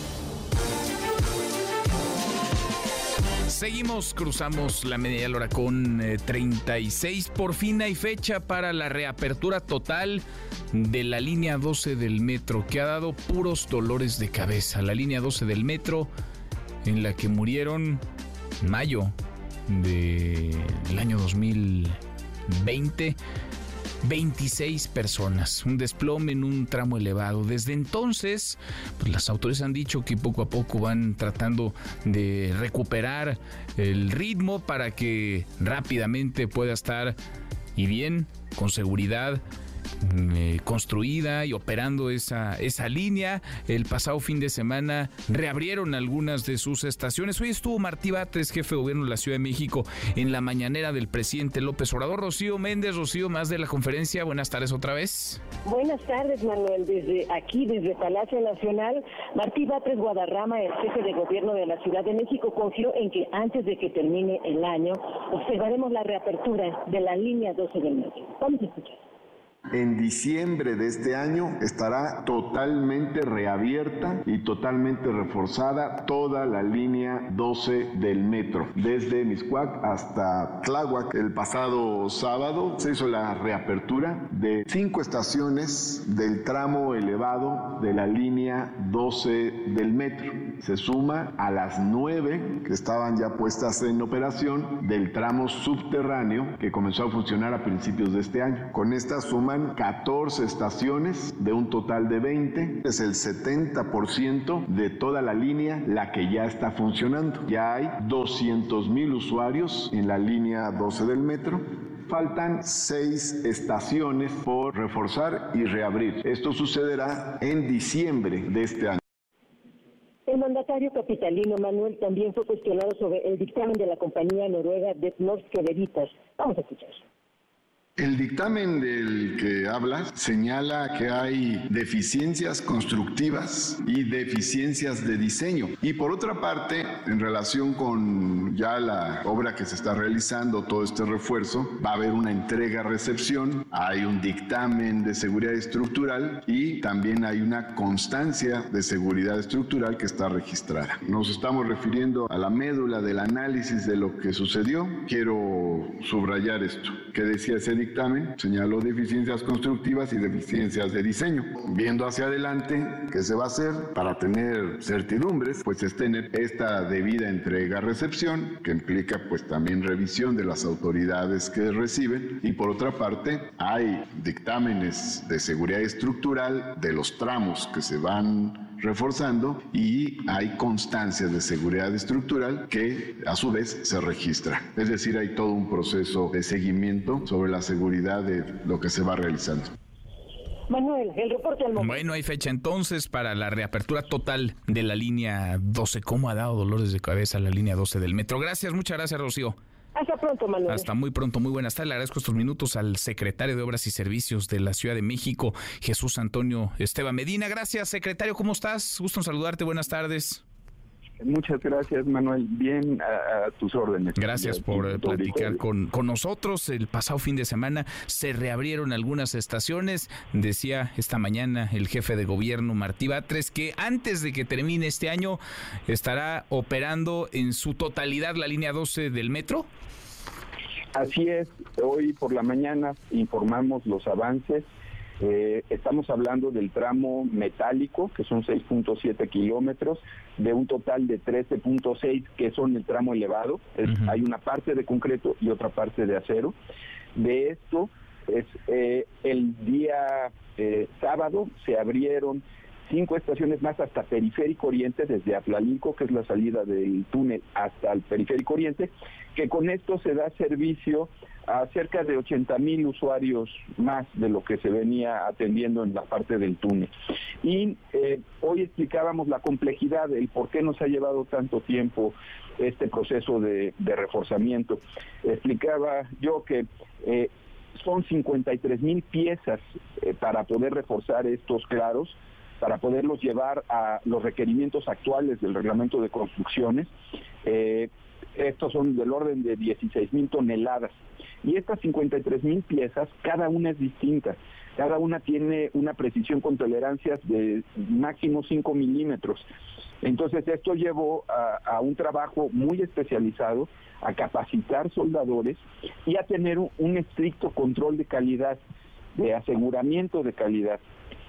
S1: Seguimos, cruzamos la media hora con eh, 36. Por fin hay fecha para la reapertura total de la línea 12 del metro, que ha dado puros dolores de cabeza. La línea 12 del metro, en la que murieron mayo del año 2020 26 personas, un desplome en un tramo elevado. Desde entonces, pues las autoridades han dicho que poco a poco van tratando de recuperar el ritmo para que rápidamente pueda estar y bien, con seguridad, eh, construida y operando esa, esa línea. El pasado fin de semana reabrieron algunas de sus estaciones. Hoy estuvo Martí Batres, jefe de gobierno de la Ciudad de México, en la mañanera del presidente López Obrador. Rocío Méndez, Rocío, más de la conferencia. Buenas tardes otra vez.
S12: Buenas tardes, Manuel. Desde aquí, desde Palacio Nacional, Martí Batres Guadarrama, el jefe de gobierno de la Ciudad de México, confió en que antes de que termine el año, observaremos la reapertura de la línea 12 del metro. Vamos a escuchar.
S7: En diciembre de este año estará totalmente reabierta y totalmente reforzada toda la línea 12 del metro, desde Miscuac hasta Tláhuac. El pasado sábado se hizo la reapertura de cinco estaciones del tramo elevado de la línea 12 del metro. Se suma a las nueve que estaban ya puestas en operación del tramo subterráneo que comenzó a funcionar a principios de este año. Con esta suma 14 estaciones de un total de 20. Es el 70% de toda la línea la que ya está funcionando. Ya hay 200 mil usuarios en la línea 12 del metro faltan seis estaciones por reforzar y reabrir. Esto sucederá en diciembre de este año.
S12: El mandatario capitalino Manuel también fue cuestionado sobre el dictamen de la compañía noruega Detnorske Veritas. Vamos a escuchar.
S16: El dictamen del que hablas señala que hay deficiencias constructivas y deficiencias de diseño. Y por otra parte, en relación con ya la obra que se está realizando, todo este refuerzo, va a haber una entrega-recepción, hay un dictamen de seguridad estructural y también hay una constancia de seguridad estructural que está registrada. Nos estamos refiriendo a la médula del análisis de lo que sucedió. Quiero subrayar esto, que decía ese dictamen señaló deficiencias constructivas y deficiencias de diseño. Viendo hacia adelante, ¿qué se va a hacer para tener certidumbres? Pues es tener esta debida entrega-recepción, que implica pues también revisión de las autoridades que reciben. Y por otra parte, hay dictámenes de seguridad estructural de los tramos que se van reforzando y hay constancias de seguridad estructural que a su vez se registra. Es decir, hay todo un proceso de seguimiento sobre la seguridad de lo que se va realizando.
S12: Manuel, el reporte al momento.
S1: Bueno, hay fecha entonces para la reapertura total de la línea 12. ¿Cómo ha dado dolores de cabeza la línea 12 del metro? Gracias, muchas gracias, Rocío.
S12: Hasta pronto, Manuel.
S1: Hasta muy pronto, muy buenas tardes. Le agradezco estos minutos al secretario de Obras y Servicios de la Ciudad de México, Jesús Antonio Esteban Medina. Gracias, secretario. ¿Cómo estás? Gusto en saludarte. Buenas tardes.
S17: Muchas gracias, Manuel. Bien a, tus órdenes.
S1: Gracias por platicar con, con, nosotros. El pasado fin de semana se reabrieron algunas estaciones. Decía esta mañana el jefe de gobierno, Martí Batres, que antes de que termine este año estará operando en su totalidad la línea 12 del metro.
S17: Así es. Hoy por la mañana informamos los avances eh, estamos hablando del tramo metálico, que son 6.7 kilómetros, de un total de 13.6 que son el tramo elevado. Hay una parte de concreto y otra parte de acero. De esto, es, eh, el día eh, sábado se abrieron cinco estaciones más hasta Periférico Oriente, desde Atlalilco, que es la salida del túnel, hasta el Periférico Oriente, que con esto se da servicio a cerca de 80 mil usuarios más de lo que se venía atendiendo en la parte del túnel. Y eh, hoy explicábamos la complejidad, el por qué nos ha llevado tanto tiempo este proceso de, reforzamiento. Explicaba yo que eh, son 53 mil piezas eh, para poder reforzar estos claros para poderlos llevar a los requerimientos actuales del reglamento de construcciones. Eh, estos son del orden de 16 mil toneladas. Y estas 53 mil piezas, cada una es distinta. Cada una tiene una precisión con tolerancias de máximo 5 milímetros. Entonces esto llevó a, un trabajo muy especializado, a capacitar soldadores y a tener un estricto control de calidad de aseguramiento de calidad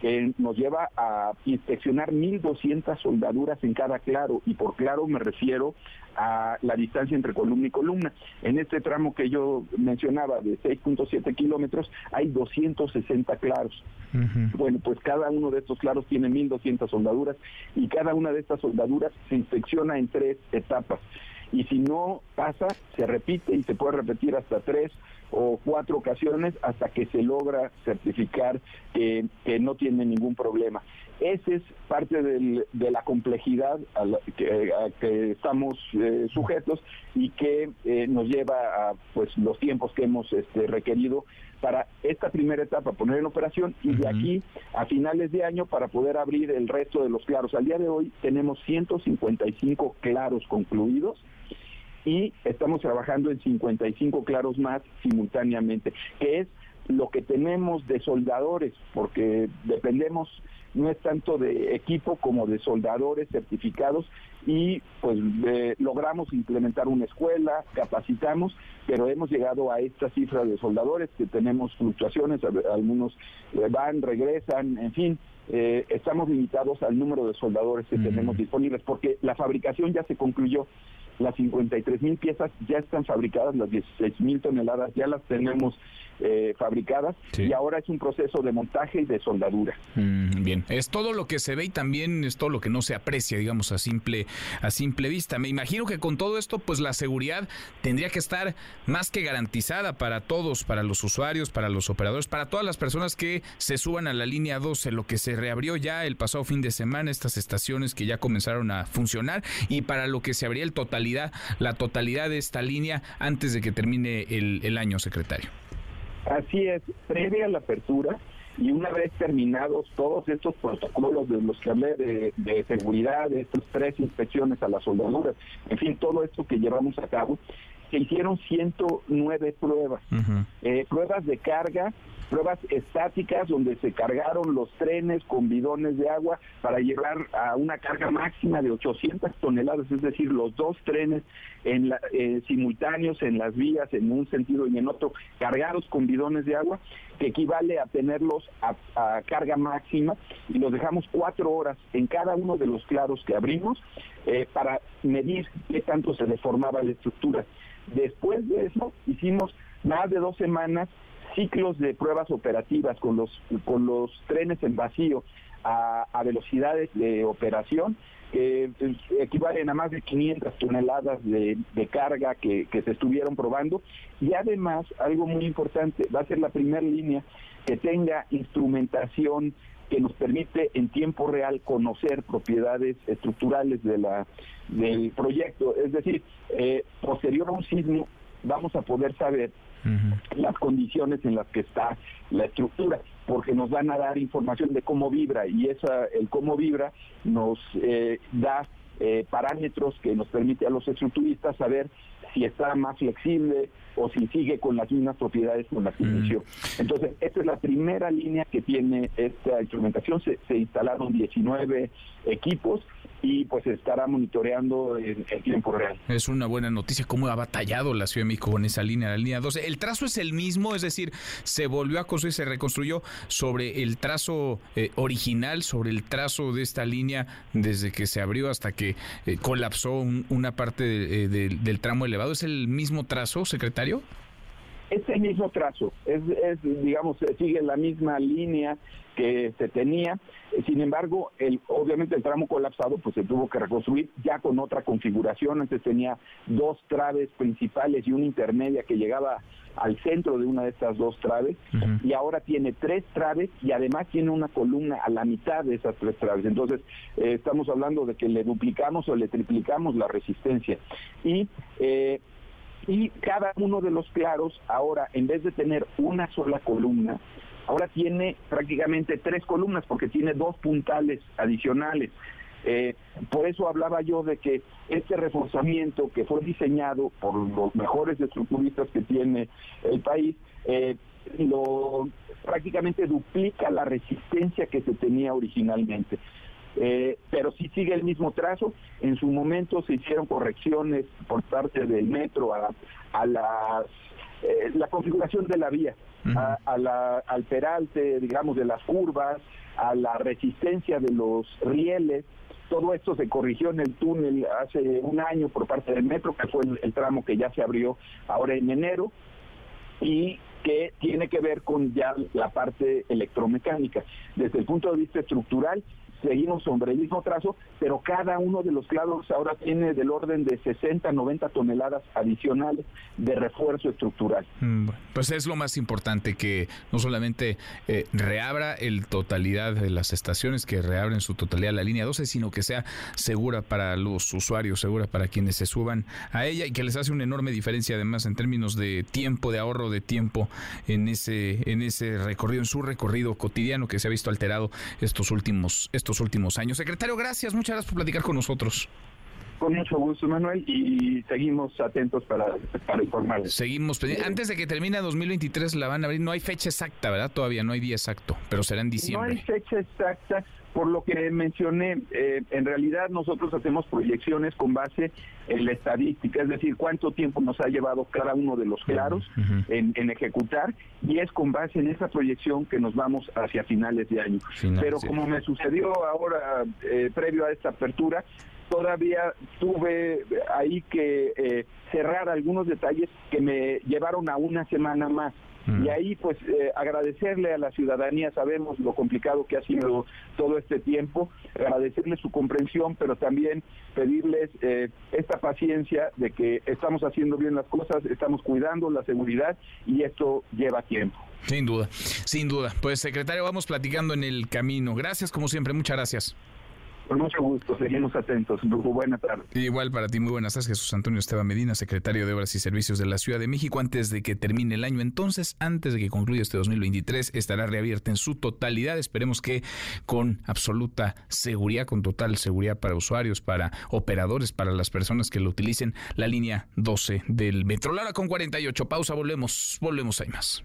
S17: que nos lleva a inspeccionar 1.200 soldaduras en cada claro, y por claro me refiero a la distancia entre columna y columna. En este tramo que yo mencionaba de 6.7 kilómetros hay 260 claros. Bueno, pues cada uno de estos claros tiene 1.200 soldaduras y cada una de estas soldaduras se inspecciona en tres etapas. Y si no pasa, se repite y se puede repetir hasta tres o cuatro ocasiones hasta que se logra certificar que, no tiene ningún problema. Esa es parte de la complejidad a, la, que, estamos eh, sujetos y que eh, nos lleva a pues los tiempos que hemos este, requerido para esta primera etapa poner en operación y de aquí a finales de año para poder abrir el resto de los claros. Al día de hoy tenemos 155 claros concluidos y estamos trabajando en 55 claros más simultáneamente, que es lo que tenemos de soldadores, porque dependemos no es tanto de equipo como de soldadores certificados y pues logramos implementar una escuela, capacitamos, pero hemos llegado a esta cifra de soldadores que tenemos fluctuaciones, algunos eh, van, regresan, en fin, eh, estamos limitados al número de soldadores que tenemos disponibles porque la fabricación ya se concluyó las 53 mil piezas ya están fabricadas, las 16 mil toneladas ya las tenemos eh, fabricadas y ahora es un proceso de montaje y de soldadura.
S1: Mm, bien, es todo lo que se ve y también es todo lo que no se aprecia, digamos, a simple, a simple vista. Me imagino que con todo esto, pues la seguridad tendría que estar más que garantizada para todos, para los usuarios, para los operadores, para todas las personas que se suban a la línea 12, lo que se reabrió ya el pasado fin de semana, estas estaciones que ya comenzaron a funcionar y para lo que se abría el totalidad, la totalidad de esta línea antes de que termine el año, secretario.
S17: Así es, previa a la apertura y una vez terminados todos estos protocolos de los que hablé de, seguridad, de estas tres inspecciones a las soldaduras, en fin, todo esto que llevamos a cabo, se hicieron 109 pruebas, eh, pruebas de carga, pruebas estáticas donde se cargaron los trenes con bidones de agua para llevar a una carga máxima de 800 toneladas, es decir, los dos trenes en eh, simultáneos en las vías en un sentido y en otro cargados con bidones de agua, que equivale a tenerlos a, carga máxima y los dejamos cuatro horas en cada uno de los claros que abrimos eh, para medir qué tanto se deformaba la estructura. Después de eso hicimos más de dos semanas ciclos de pruebas operativas con los, con los trenes en vacío a, velocidades de operación que pues, equivalen a más de 500 toneladas de, carga que, se estuvieron probando. Y además, algo muy importante, va a ser la primera línea que tenga instrumentación que nos permite en tiempo real conocer propiedades estructurales de la, del proyecto. Es decir, eh, posterior a un sismo vamos a poder saber las condiciones en las que está la estructura, porque nos van a dar información de cómo vibra y esa, el cómo vibra nos eh, da eh, parámetros que nos permite a los estructuristas saber si está más flexible o si sigue con las mismas propiedades con las que inició. Entonces, esta es la primera línea que tiene esta instrumentación. Se, se instalaron 19 equipos y pues estará monitoreando en, tiempo real.
S1: Es una buena noticia cómo ha batallado la Ciudad de México con esa línea, la línea 12. El trazo es el mismo, es decir, se volvió a construir, se reconstruyó sobre el trazo eh, original, sobre el trazo de esta línea desde que se abrió hasta que eh, colapsó una parte eh, del tramo elevado. ¿Es el mismo trazo, secretario?
S17: Es el mismo trazo, es, es digamos, sigue la misma línea que se tenía. Sin embargo, el, obviamente el tramo colapsado pues se tuvo que reconstruir ya con otra configuración. Antes tenía dos traves principales y una intermedia que llegaba al centro de una de estas dos traves y ahora tiene tres traves y además tiene una columna a la mitad de esas tres traves. Entonces, eh, estamos hablando de que le duplicamos o le triplicamos la resistencia. Y eh, y cada uno de los claros ahora, en vez de tener una sola columna, ahora tiene prácticamente tres columnas porque tiene dos puntales adicionales. Eh, por eso hablaba yo de que este reforzamiento que fue diseñado por los mejores estructuristas que tiene el país, eh, lo prácticamente duplica la resistencia que se tenía originalmente. Eh, pero si sigue el mismo trazo. En su momento se hicieron correcciones por parte del metro a las eh, la configuración de la vía, a, la, al peralte, digamos, de las curvas, a la resistencia de los rieles. Todo esto se corrigió en el túnel hace un año por parte del metro, que fue el tramo que ya se abrió ahora en enero. Y que tiene que ver con ya la parte electromecánica. Desde el punto de vista estructural, seguimos sobre el mismo trazo, pero cada uno de los clavos ahora tiene del orden de 60, 90 toneladas adicionales de refuerzo estructural.
S1: Mm, pues es lo más importante que no solamente eh, reabra el totalidad de las estaciones, que reabren su totalidad la línea 12, sino que sea segura para los usuarios, segura para quienes se suban a ella y que les hace una enorme diferencia además en términos de tiempo, de ahorro de tiempo en ese en ese recorrido, en su recorrido cotidiano que se ha visto alterado estos últimos estos últimos años. Secretario, gracias, muchas gracias por platicar con nosotros.
S17: Con mucho gusto, Manuel, y seguimos atentos para, para informarles.
S1: Seguimos Antes de que termine 2023 la van a abrir. No hay fecha exacta, ¿verdad? Todavía no hay día exacto, pero será en diciembre.
S17: No hay fecha exacta. Por lo que mencioné, eh, en realidad nosotros hacemos proyecciones con base en la estadística, es decir, cuánto tiempo nos ha llevado cada uno de los claros en, ejecutar, y es con base en esa proyección que nos vamos hacia finales de año. Pero como me sucedió ahora, eh, previo a esta apertura, todavía tuve ahí que eh, cerrar algunos detalles que me llevaron a una semana más. Mm. Y ahí pues eh, agradecerle a la ciudadanía, sabemos lo complicado que ha sido todo este tiempo, agradecerle su comprensión, pero también pedirles eh, esta paciencia de que estamos haciendo bien las cosas, estamos cuidando la seguridad y esto lleva tiempo.
S1: Sin duda, sin duda. Pues secretario, vamos platicando en el camino. Gracias como siempre, muchas gracias.
S17: Con mucho gusto, seguimos atentos. Buenas tardes.
S1: Igual para ti, muy buenas tardes, Jesús Antonio Esteban Medina, secretario de Obras y Servicios de la Ciudad de México. Antes de que termine el año, entonces, antes de que concluya este 2023, estará reabierta en su totalidad. Esperemos que con absoluta seguridad, con total seguridad para usuarios, para operadores, para las personas que lo utilicen, la línea 12 del metro. Lara con 48. Pausa, volvemos, volvemos, hay más.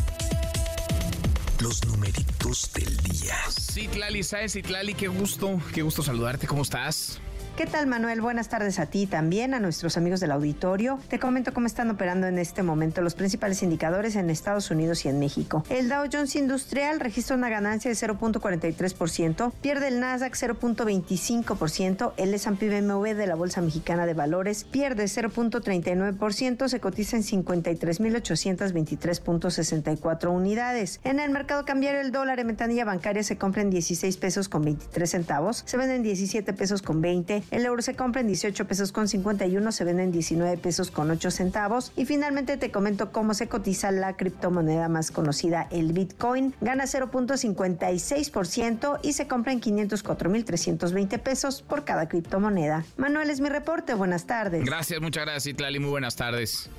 S2: Los numeritos del día.
S1: Citlali Saez, Citlali, qué gusto, qué gusto saludarte, ¿cómo estás?
S18: ¿Qué tal, Manuel? Buenas tardes a ti también, a nuestros amigos del auditorio. Te comento cómo están operando en este momento los principales indicadores en Estados Unidos y en México. El Dow Jones Industrial registra una ganancia de 0.43%, pierde el Nasdaq 0.25%, el S&P BMW de la Bolsa Mexicana de Valores pierde 0.39%, se cotiza en 53.823.64 unidades. En el mercado cambiario, el dólar en ventanilla bancaria se compra en 16 pesos con 23 centavos, se vende en 17 pesos con 20 el euro se compra en 18 pesos con 51, se vende en 19 pesos con 8 centavos. Y finalmente te comento cómo se cotiza la criptomoneda más conocida, el Bitcoin. Gana 0.56% y se compra en 504.320 pesos por cada criptomoneda. Manuel es mi reporte, buenas tardes.
S1: Gracias, muchas gracias, Itlali, muy buenas tardes.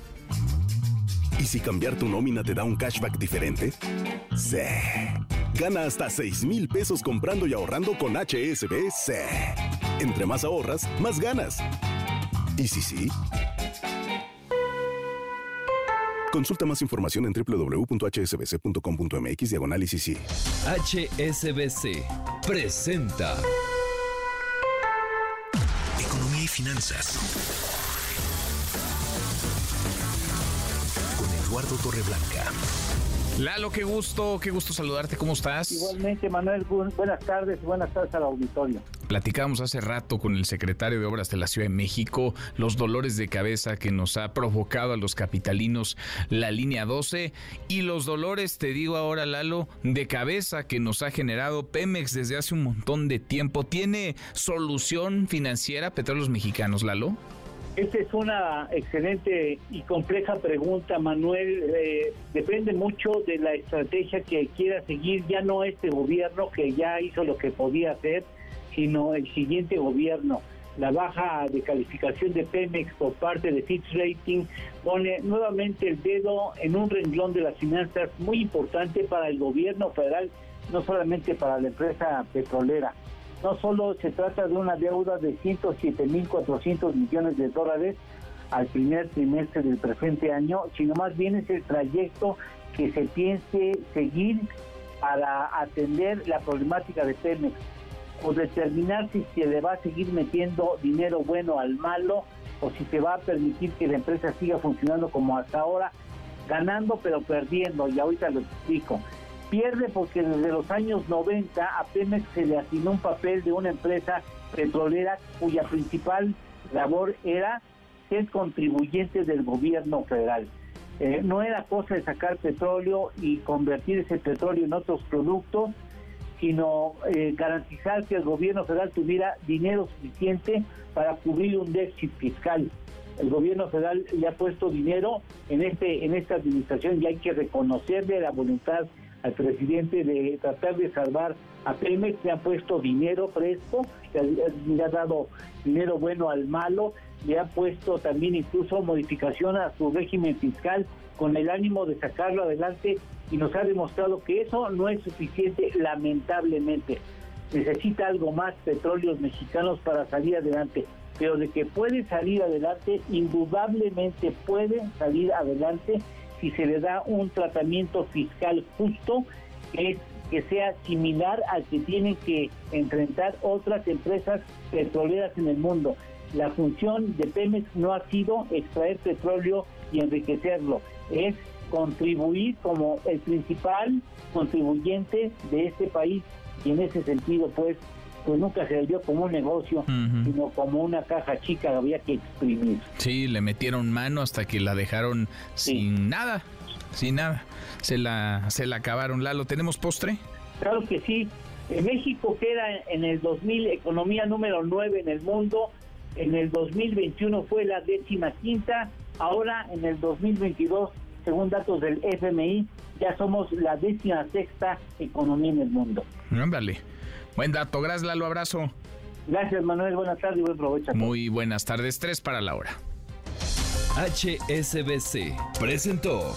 S19: ¿Y si cambiar tu nómina te da un cashback diferente? Sí. Gana hasta 6 mil pesos comprando y ahorrando con HSBC. Entre más ahorras, más ganas. ¿Y si sí? Consulta más información en www.hsbc.com.mx diagonal
S2: HSBC presenta Economía y Finanzas Eduardo Torreblanca.
S1: Lalo, qué gusto, qué gusto saludarte, ¿cómo estás?
S20: Igualmente, Manuel, buenas tardes, buenas tardes al auditorio.
S1: Platicamos hace rato con el secretario de Obras de la Ciudad de México los dolores de cabeza que nos ha provocado a los capitalinos la línea 12 y los dolores, te digo ahora, Lalo, de cabeza que nos ha generado Pemex desde hace un montón de tiempo. ¿Tiene solución financiera Petróleos Mexicanos, Lalo?
S20: Esta es una excelente y compleja pregunta, Manuel. Eh, depende mucho de la estrategia que quiera seguir ya no este gobierno que ya hizo lo que podía hacer, sino el siguiente gobierno. la baja de calificación de Pemex por parte de Fitch Rating pone nuevamente el dedo en un renglón de las finanzas muy importante para el gobierno federal, no solamente para la empresa petrolera. No solo se trata de una deuda de 107.400 millones de dólares al primer trimestre del presente año, sino más bien es el trayecto que se piense seguir para atender la problemática de Pemex o determinar si se le va a seguir metiendo dinero bueno al malo o si se va a permitir que la empresa siga funcionando como hasta ahora, ganando pero perdiendo, y ahorita lo explico. Pierde porque desde los años 90 a Pemex se le asignó un papel de una empresa petrolera cuya principal labor era ser contribuyente del gobierno federal. Eh, no era cosa de sacar petróleo y convertir ese petróleo en otros productos, sino eh, garantizar que el gobierno federal tuviera dinero suficiente para cubrir un déficit fiscal. El gobierno federal le ha puesto dinero en este en esta administración y hay que reconocerle la voluntad al presidente de tratar de salvar a Pemex, le ha puesto dinero fresco, le ha dado dinero bueno al malo, le ha puesto también incluso modificación a su régimen fiscal con el ánimo de sacarlo adelante y nos ha demostrado que eso no es suficiente, lamentablemente. Necesita algo más petróleos mexicanos para salir adelante, pero de que puede salir adelante, indudablemente puede salir adelante si se le da un tratamiento fiscal justo, que, que sea similar al que tienen que enfrentar otras empresas petroleras en el mundo. La función de Pemex no ha sido extraer petróleo y enriquecerlo, es contribuir como el principal contribuyente de este país y en ese sentido pues pues nunca se vio como un negocio, sino como una caja chica que había que exprimir.
S1: Sí, le metieron mano hasta que la dejaron sin nada, sin nada. Se la, se la acabaron. Lalo, ¿tenemos postre?
S20: Claro que sí. En México queda en el 2000 economía número 9 en el mundo. En el 2021 fue la décima quinta. Ahora en el 2022 según datos del FMI, ya somos la décima sexta economía en el mundo.
S1: Ándale. Buen dato. Gracias, Lalo. Abrazo.
S20: Gracias, Manuel. Buenas tardes y buen provecho.
S1: Muy buenas tardes. Tres para la hora.
S2: HSBC presentó.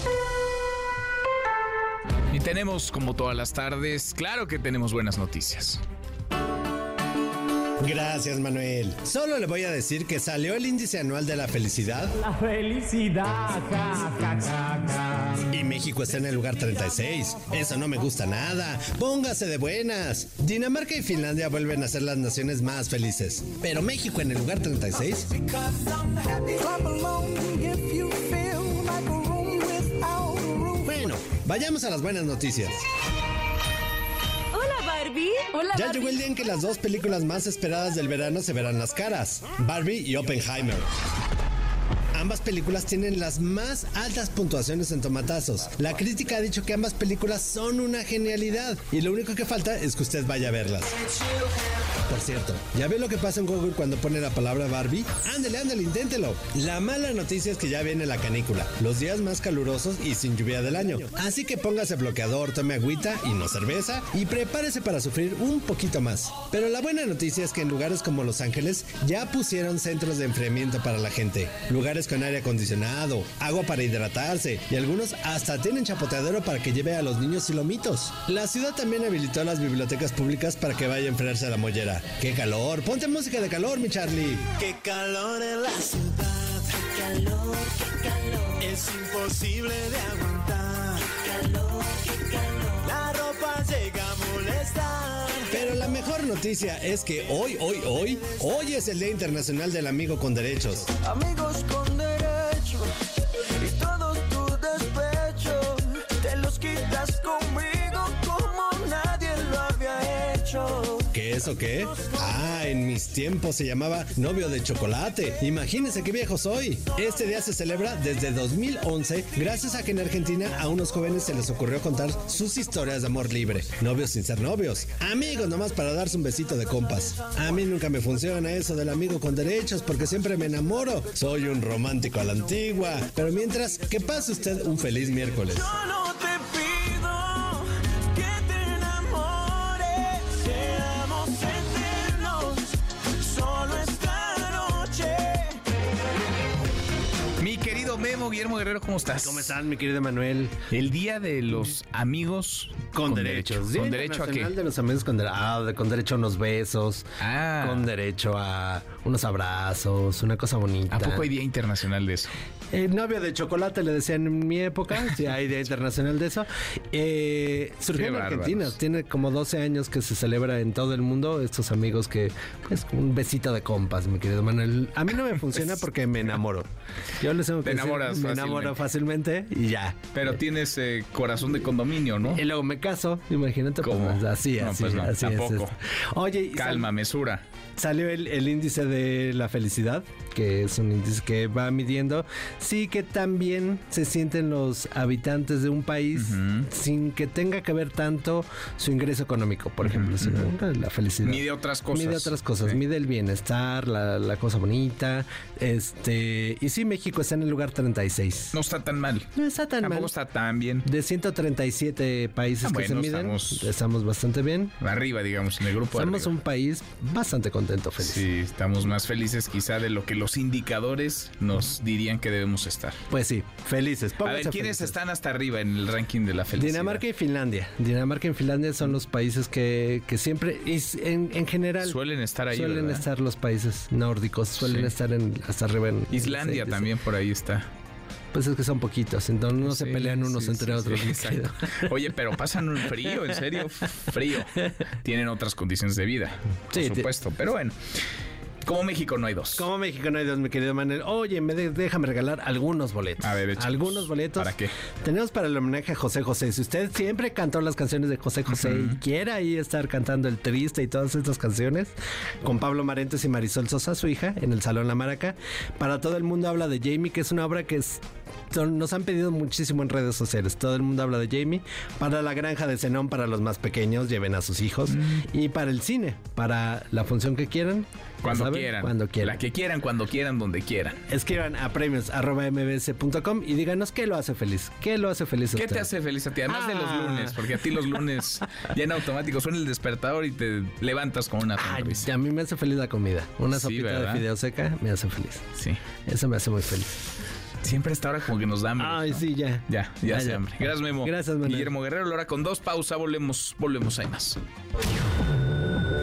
S1: Y tenemos, como todas las tardes, claro que tenemos buenas noticias.
S9: Gracias, Manuel. Solo le voy a decir que salió el índice anual de la felicidad.
S21: La felicidad,
S9: Y México está en el lugar 36. Eso no me gusta nada. Póngase de buenas. Dinamarca y Finlandia vuelven a ser las naciones más felices. Pero México en el lugar 36. Bueno, vayamos a las buenas noticias.
S22: Hola,
S9: ya llegó el día en que las dos películas más esperadas del verano se verán las caras: Barbie y Oppenheimer. Ambas películas tienen las más altas puntuaciones en tomatazos. La crítica ha dicho que ambas películas son una genialidad y lo único que falta es que usted vaya a verlas. Por cierto, ¿ya ve lo que pasa en Google cuando pone la palabra Barbie? Ándale, ándale, inténtelo. La mala noticia es que ya viene la canícula, los días más calurosos y sin lluvia del año. Así que póngase bloqueador, tome agüita y no cerveza y prepárese para sufrir un poquito más. Pero la buena noticia es que en lugares como Los Ángeles ya pusieron centros de enfriamiento para la gente. Lugares con aire acondicionado, agua para hidratarse y algunos hasta tienen chapoteadero para que lleve a los niños y lomitos. La ciudad también habilitó las bibliotecas públicas para que vaya a enfriarse a la mollera. ¡Qué calor! Ponte música de calor, mi Charlie.
S21: ¡Qué calor en la ciudad! ¡Qué calor, qué calor! Es imposible de aguantar. ¡Qué calor, qué calor! La ropa llega a molestar.
S9: Pero la mejor noticia es que hoy, hoy, hoy, hoy es el Día Internacional del Amigo con Derechos.
S21: Amigos con derechos y todos tus despechos te los quitas conmigo como nadie lo había hecho.
S9: ¿Qué es o qué? Ah, en mis tiempos se llamaba novio de chocolate. Imagínense qué viejo soy. Este día se celebra desde 2011 gracias a que en Argentina a unos jóvenes se les ocurrió contar sus historias de amor libre. Novios sin ser novios. Amigos nomás para darse un besito de compas. A mí nunca me funciona eso del amigo con derechos porque siempre me enamoro. Soy un romántico a la antigua. Pero mientras, que pase usted un feliz miércoles.
S21: No te
S1: querido Memo, Guillermo Guerrero, ¿cómo estás?
S9: ¿Cómo están, mi querido Manuel?
S1: El día de los amigos
S9: con, derechos.
S1: ¿Con derecho a qué?
S9: de los amigos con, ah, con derecho a unos besos,
S1: Ah.
S9: con derecho a unos abrazos, una cosa bonita.
S1: ¿A poco hay Día Internacional de eso?
S9: El novio de chocolate le decían en mi época, sí hay Día Internacional de eso. Eh, surgió
S1: Qué
S9: en
S1: bárbaros.
S9: Argentina, tiene como 12 años que se celebra en todo el mundo. Estos amigos que, pues, un besito de compas, mi querido Manuel. A mí no me funciona *laughs* porque me enamoro. Yo les tengo que
S1: Te
S9: decir,
S1: enamoras
S9: me enamoro fácilmente y ya.
S1: Pero tienes eh, corazón de condominio, ¿no?
S9: Y luego me caso, imagínate, pues,
S1: ¿Cómo?
S9: así,
S1: No,
S9: así,
S1: pues no,
S9: así es
S1: tampoco.
S9: esto. Oye, sal-
S1: Calma, mesura.
S9: Salió el, el índice de la felicidad, que es un índice que va midiendo sí que también se sienten los habitantes de un país sin que tenga que ver tanto su ingreso económico, por ejemplo, sino la felicidad.
S1: Mide otras cosas.
S9: Mide otras cosas, mide el bienestar, la, la cosa bonita, este, y sí, México está en el lugar 36.
S1: No está tan mal.
S9: No está tan
S1: Tampoco
S9: mal.
S1: está tan bien.
S9: De 137 países
S1: Ah,
S9: que se
S1: bueno,
S9: miden,
S1: estamos-
S9: estamos bastante bien.
S1: Arriba, digamos, en el grupo
S9: Somos un país bastante contento,
S1: Sí, estamos más felices quizá de lo que los indicadores nos dirían que debemos estar.
S9: Pues sí, felices.
S1: A ver, ¿quiénes
S9: felices.
S1: están hasta arriba en el ranking de la felicidad?
S9: Dinamarca y Finlandia. Dinamarca y Finlandia son los países que, que siempre, y en, en general,
S1: Suelen estar ahí,
S9: suelen
S1: ¿verdad?
S9: estar los países nórdicos, suelen
S1: Sí.
S9: estar en, hasta arriba en
S1: Islandia
S9: en-
S1: también por ahí está.
S9: Pues es que son poquitos, entonces no se pelean unos
S1: sí,
S9: entre
S1: sí,
S9: otros.
S1: exacto. *laughs* Oye, pero pasan un frío, en serio, frío. *laughs* Tienen otras condiciones de vida, por supuesto. Pero bueno, como México no hay dos.
S9: Como México no hay dos, mi querido Manuel. Oye, me de- déjame regalar algunos boletos.
S1: A ver, échalos.
S9: algunos boletos.
S1: ¿Para qué?
S9: Tenemos para el homenaje a José José. Si usted siempre cantó las canciones de José José y quiere ahí estar cantando el triste y todas estas canciones, con Pablo Marentes y Marisol Sosa, su hija, en el Salón La Maraca. Para todo el mundo habla de Jamie, que es una obra que es- nos han pedido muchísimo en redes sociales. Todo el mundo habla de Jamie. Para la granja de Zenón, para los más pequeños, lleven a sus hijos. Y para el cine, para la función que quieran.
S1: Cuando
S9: saben,
S1: quieran.
S9: Cuando quieran.
S1: La que quieran, cuando quieran, donde quieran.
S9: Escriban a premios arroba mbs.com y díganos qué lo hace feliz. ¿Qué lo hace feliz a
S1: ¿Qué
S9: usted?
S1: te hace feliz a ti? Además de los
S9: Ah.
S1: lunes, porque a ti los lunes ya en automático suena el despertador y te levantas con una
S9: Ay,
S1: sonrisa.
S9: a mí me hace feliz la comida. Una
S1: Sí,
S9: sopita
S1: ¿verdad?
S9: de fideo seca me hace feliz.
S1: Sí.
S9: Eso me hace muy feliz.
S1: Siempre a esta hora como que nos da hambre.
S9: Ay,
S1: ¿no?
S9: sí, ya.
S1: Ya, ya,
S9: Ya,
S1: se
S9: ya.
S1: hambre. Gracias, Memo.
S9: Gracias, Manuel.
S1: Guillermo Guerrero, Laura, con dos pausas volvemos, volvemos, hay más.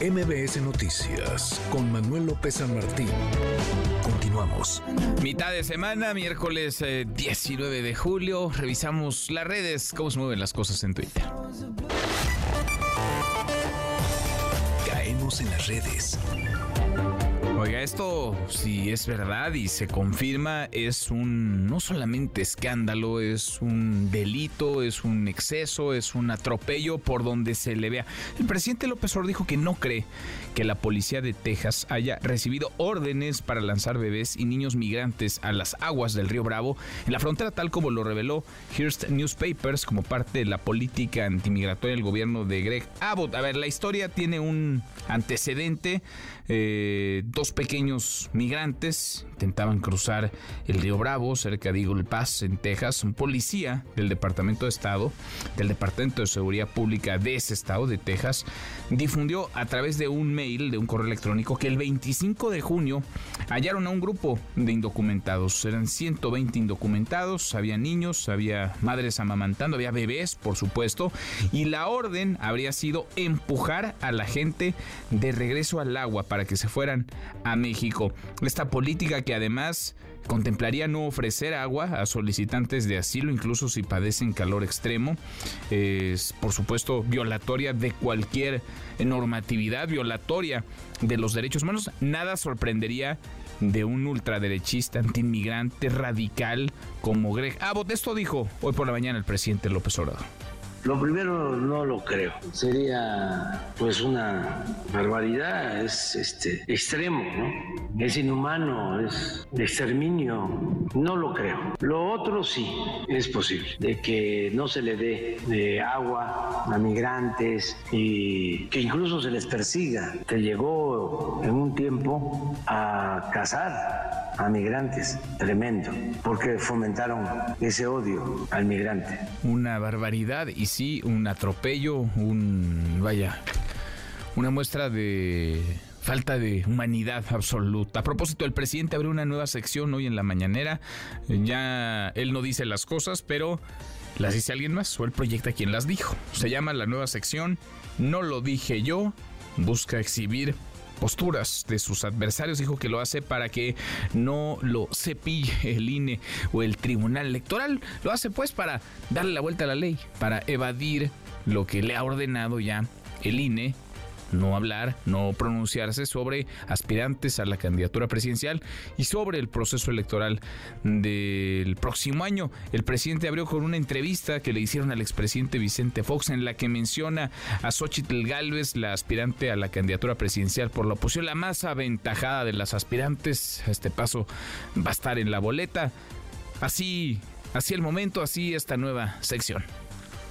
S2: MBS Noticias con Manuel López San Martín. Continuamos.
S1: Mitad de semana, miércoles eh, 19 de julio. Revisamos las redes, cómo se mueven las cosas en Twitter.
S2: Caemos en las redes.
S1: Oiga, esto, si es verdad y se confirma, es un no solamente escándalo, es un delito, es un exceso, es un atropello por donde se le vea. El presidente López Obrador dijo que no cree que la policía de Texas haya recibido órdenes para lanzar bebés y niños migrantes a las aguas del río Bravo en la frontera, tal como lo reveló Hearst Newspapers como parte de la política antimigratoria del gobierno de Greg Abbott. A ver, la historia tiene un antecedente. Eh, dos pequeños migrantes intentaban cruzar el río Bravo cerca de Eagle Pass en Texas. Un policía del Departamento de Estado, del Departamento de Seguridad Pública de ese estado de Texas, difundió a través de un mail, de un correo electrónico, que el 25 de junio hallaron a un grupo de indocumentados. Eran 120 indocumentados, había niños, había madres amamantando, había bebés, por supuesto, y la orden habría sido empujar a la gente de regreso al agua para que se fueran a México. Esta política que además contemplaría no ofrecer agua a solicitantes de asilo, incluso si padecen calor extremo. Es, por supuesto, violatoria de cualquier normatividad, violatoria de los derechos humanos. Nada sorprendería de un ultraderechista, antiinmigrante, radical como Greg Abbott. Esto dijo hoy por la mañana el presidente López Obrador.
S4: Lo primero no lo creo. Sería pues una barbaridad, es este extremo, ¿no? Es inhumano, es exterminio. No lo creo. Lo otro sí es posible, de que no se le dé de agua a migrantes y que incluso se les persiga. Se llegó en un tiempo a cazar a migrantes, tremendo, porque fomentaron ese odio al migrante.
S1: Una barbaridad y sí, un atropello, un, vaya, una muestra de falta de humanidad absoluta. A propósito, el presidente abrió una nueva sección hoy en la mañanera. Ya él no dice las cosas, pero las dice alguien más o él proyecta quien las dijo. Se llama la nueva sección No lo dije yo. Busca exhibir posturas de sus adversarios. Dijo que lo hace para que no lo cepille el INE o el Tribunal Electoral. Lo hace pues para darle la vuelta a la ley, para evadir lo que le ha ordenado ya el INE no hablar, no pronunciarse sobre aspirantes a la candidatura presidencial y sobre el proceso electoral del próximo año. El presidente abrió con una entrevista que le hicieron al expresidente Vicente Fox en la que menciona a Xochitl Galvez, la aspirante a la candidatura presidencial por la oposición, la más aventajada de las aspirantes. este paso va a estar en la boleta. Así, así el momento, así esta nueva sección.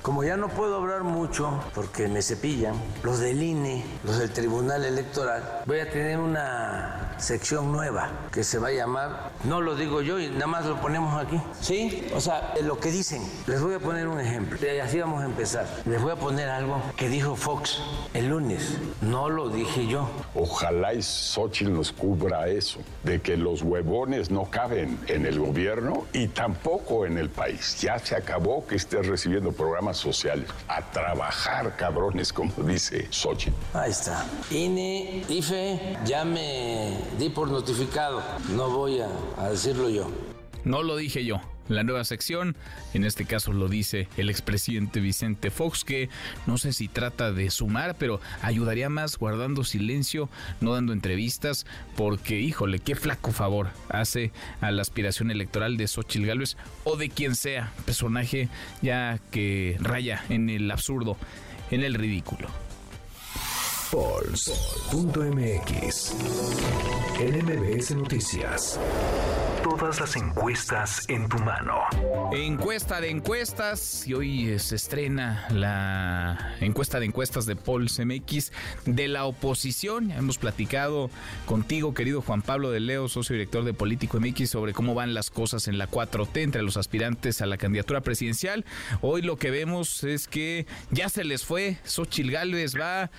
S4: Como ya no puedo hablar mucho porque me cepillan, los del INE, los del Tribunal Electoral, voy a tener una sección nueva que se va a llamar, no lo digo yo y nada más lo ponemos aquí, ¿sí? O sea, lo que dicen, les voy a poner un ejemplo, y así vamos a empezar. Les voy a poner algo que dijo Fox el lunes, no lo dije yo.
S8: Ojalá y Xochitl nos cubra eso, de que los huevones no caben en el gobierno y tampoco en el país. Ya se acabó que estés recibiendo programas sociales. A trabajar, cabrones, como dice Xochitl.
S4: Ahí está. INE, IFE, ya me di por notificado. No voy a, a decirlo yo.
S1: No lo dije yo la nueva sección. En este caso lo dice el expresidente Vicente Fox, que no sé si trata de sumar, pero ayudaría más guardando silencio, no dando entrevistas, porque híjole, qué flaco favor hace a la aspiración electoral de Xochitl Gálvez o de quien sea, personaje ya que raya en el absurdo, en el ridículo.
S2: Pulse.mx NMBS Noticias. Todas las encuestas en tu mano.
S1: Encuesta de encuestas. Y hoy se estrena la encuesta de encuestas de Pulse MX de la oposición. hemos platicado contigo, querido Juan Pablo de Leo, socio director de Político MX, sobre cómo van las cosas en la 4T entre los aspirantes a la candidatura presidencial. Hoy lo que vemos es que ya se les fue. Xochil Gálvez va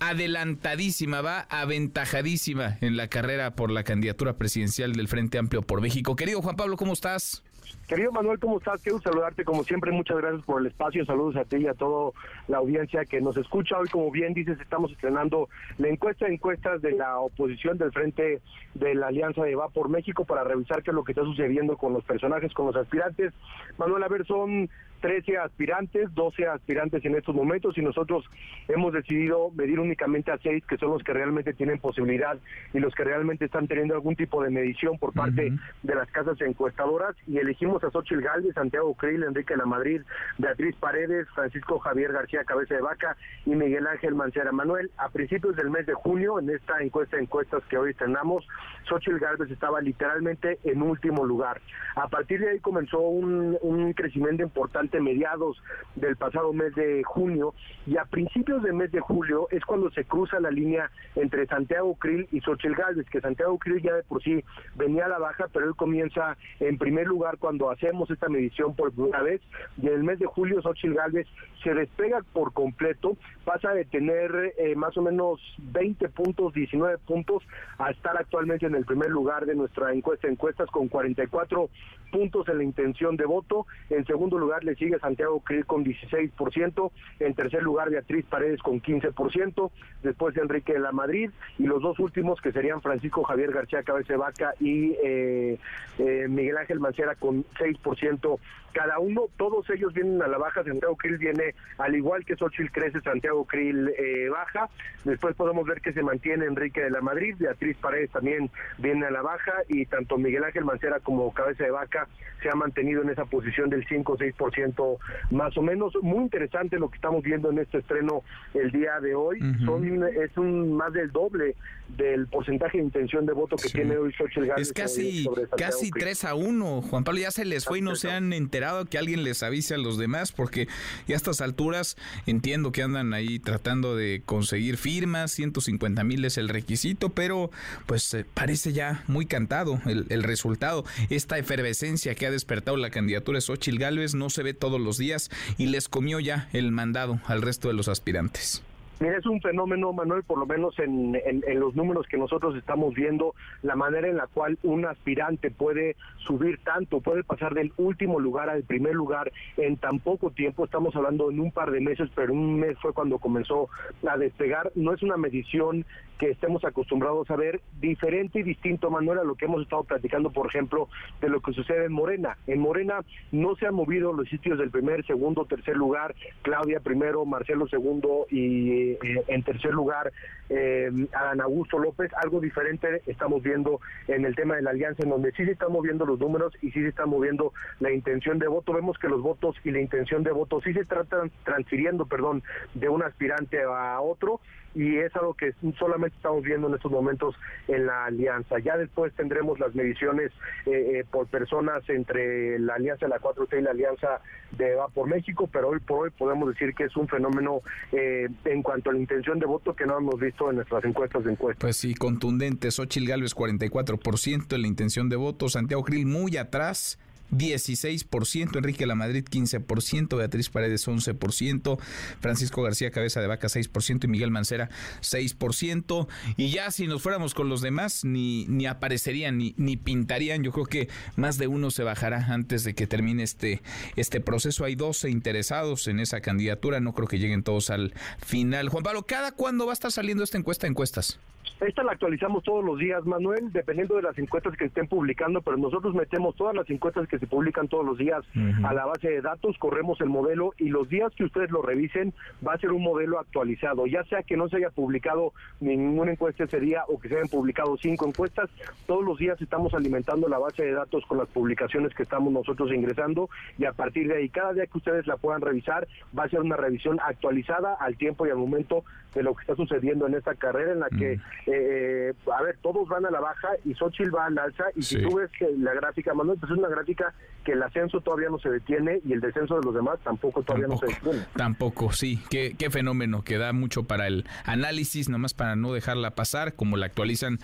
S1: adelantadísima, va aventajadísima en la carrera por la candidatura presidencial del Frente Amplio por México. Querido Juan Pablo, ¿cómo estás?
S23: Querido Manuel, ¿cómo estás? Quiero saludarte como siempre. Muchas gracias por el espacio. Saludos a ti y a toda la audiencia que nos escucha. Hoy, como bien dices, estamos estrenando la encuesta de encuestas de la oposición del Frente de la Alianza de Va por México para revisar qué es lo que está sucediendo con los personajes, con los aspirantes. Manuel, a ver, son 13 aspirantes, 12 aspirantes en estos momentos y nosotros hemos decidido medir únicamente a 6 que son los que realmente tienen posibilidad y los que realmente están teniendo algún tipo de medición por parte de las casas encuestadoras y elegimos a Xochitl Galvez, Santiago Krill, Enrique La Madrid, Beatriz Paredes, Francisco Javier García Cabeza de Vaca y Miguel Ángel Mancera Manuel. A principios del mes de junio, en esta encuesta de encuestas que hoy tenemos, Xochitl Galvez estaba literalmente en último lugar. A partir de ahí comenzó un, un crecimiento importante mediados del pasado mes de junio y a principios del mes de julio es cuando se cruza la línea entre Santiago Krill y Xochitl Galvez, que Santiago Krill ya de por sí venía a la baja, pero él comienza en primer lugar cuando hacemos esta medición por primera vez y en el mes de julio Xochitl Galvez se despega por completo, pasa de tener eh, más o menos 20 puntos, 19 puntos, a estar actualmente en el primer lugar de nuestra encuesta encuestas con 44 puntos en la intención de voto. En segundo lugar le sigue Santiago Krill con 16%, en tercer lugar Beatriz Paredes con 15%, después de Enrique de la Madrid y los dos últimos que serían Francisco Javier García Cabeza Vaca y eh, eh, Miguel Ángel Mancera con 6% cada uno. Todos ellos vienen a la baja. Santiago Krill viene, al igual que Xochitl crece, Santiago Krill eh, baja. Después podemos ver que se mantiene Enrique de la Madrid, Beatriz Paredes también viene a la baja y tanto Miguel Ángel Mancera como Cabeza de Vaca se ha mantenido en esa posición del 5 o 6% más o menos. Muy interesante lo que estamos viendo en este estreno el día de hoy. Son, es un más del doble del porcentaje de intención de voto que tiene hoy Xochitl Gálvez.
S1: Es casi, casi 3 a 1. Juan Pablo ya se les fue y no se han enterado que alguien les avise a los demás porque ya a estas alturas entiendo que andan ahí tratando de conseguir firmas, 150 mil es el requisito, pero pues eh, parece ya muy cantado el, el, resultado. Esta efervescencia que ha despertado la candidatura de Xochitl Gálvez no se ve todos los días y les comió ya el mandado al resto de los aspirantes.
S23: Mira, es un fenómeno, Manuel, por lo menos en, en, los números que nosotros estamos viendo, la manera en la cual un aspirante puede subir tanto, puede pasar del último lugar al primer lugar en tan poco tiempo, estamos hablando en un par de meses, pero un mes fue cuando comenzó a despegar, no es una medición que estemos acostumbrados a ver, diferente y distinto, Manuel, a lo que hemos estado platicando, por ejemplo, de lo que sucede en Morena. En Morena no se han movido los sitios del primer, segundo, tercer lugar, Claudia primero, Marcelo segundo y eh, en tercer lugar eh, Ana Augusto López. Algo diferente estamos viendo en el tema de la alianza, en donde sí se están moviendo los números y sí se está moviendo la intención de voto. Vemos que los votos y la intención de voto sí se tratan transfiriendo, perdón, de un aspirante a otro y es algo que solamente estamos viendo en estos momentos en la alianza. Ya después tendremos las mediciones eh, eh, por personas entre la alianza de la 4T y la alianza de Va por México, pero hoy por hoy podemos decir que es un fenómeno eh, en cuanto a la intención de voto que no hemos visto en nuestras encuestas de encuestas.
S1: Pues sí, contundente. Xochil Gálvez 44% en la intención de voto, Santiago Grill muy atrás 16%, Enrique La Madrid 15%, Beatriz Paredes 11%, Francisco García Cabeza de Vaca 6% y Miguel Mancera 6%. Y ya si nos fuéramos con los demás, ni, ni aparecerían ni, ni pintarían. Yo creo que más de uno se bajará antes de que termine este, este proceso. Hay 12 interesados en esa candidatura, no creo que lleguen todos al final. Juan Pablo, ¿cada cuándo va a estar saliendo esta encuesta encuestas?
S23: Esta la actualizamos todos los días, Manuel, dependiendo de las encuestas que estén publicando, pero nosotros metemos todas las encuestas que se publican todos los días a la base de datos, corremos el modelo y los días que ustedes lo revisen va a ser un modelo actualizado, ya sea que no se haya publicado ninguna encuesta ese día o que se hayan publicado cinco encuestas, todos los días estamos alimentando la base de datos con las publicaciones que estamos nosotros ingresando y a partir de ahí, cada día que ustedes la puedan revisar, va a ser una revisión actualizada al tiempo y al momento de lo que está sucediendo en esta carrera en la que eh, a ver, todos van a la baja y Xochitl va al alza. Y si tú ves que la gráfica, Manuel, pues es una gráfica que el ascenso todavía no se detiene y el descenso de los demás tampoco todavía no se detiene.
S1: Tampoco, sí. Qué, qué fenómeno que da mucho para el análisis, nomás para no dejarla pasar, como la actualizan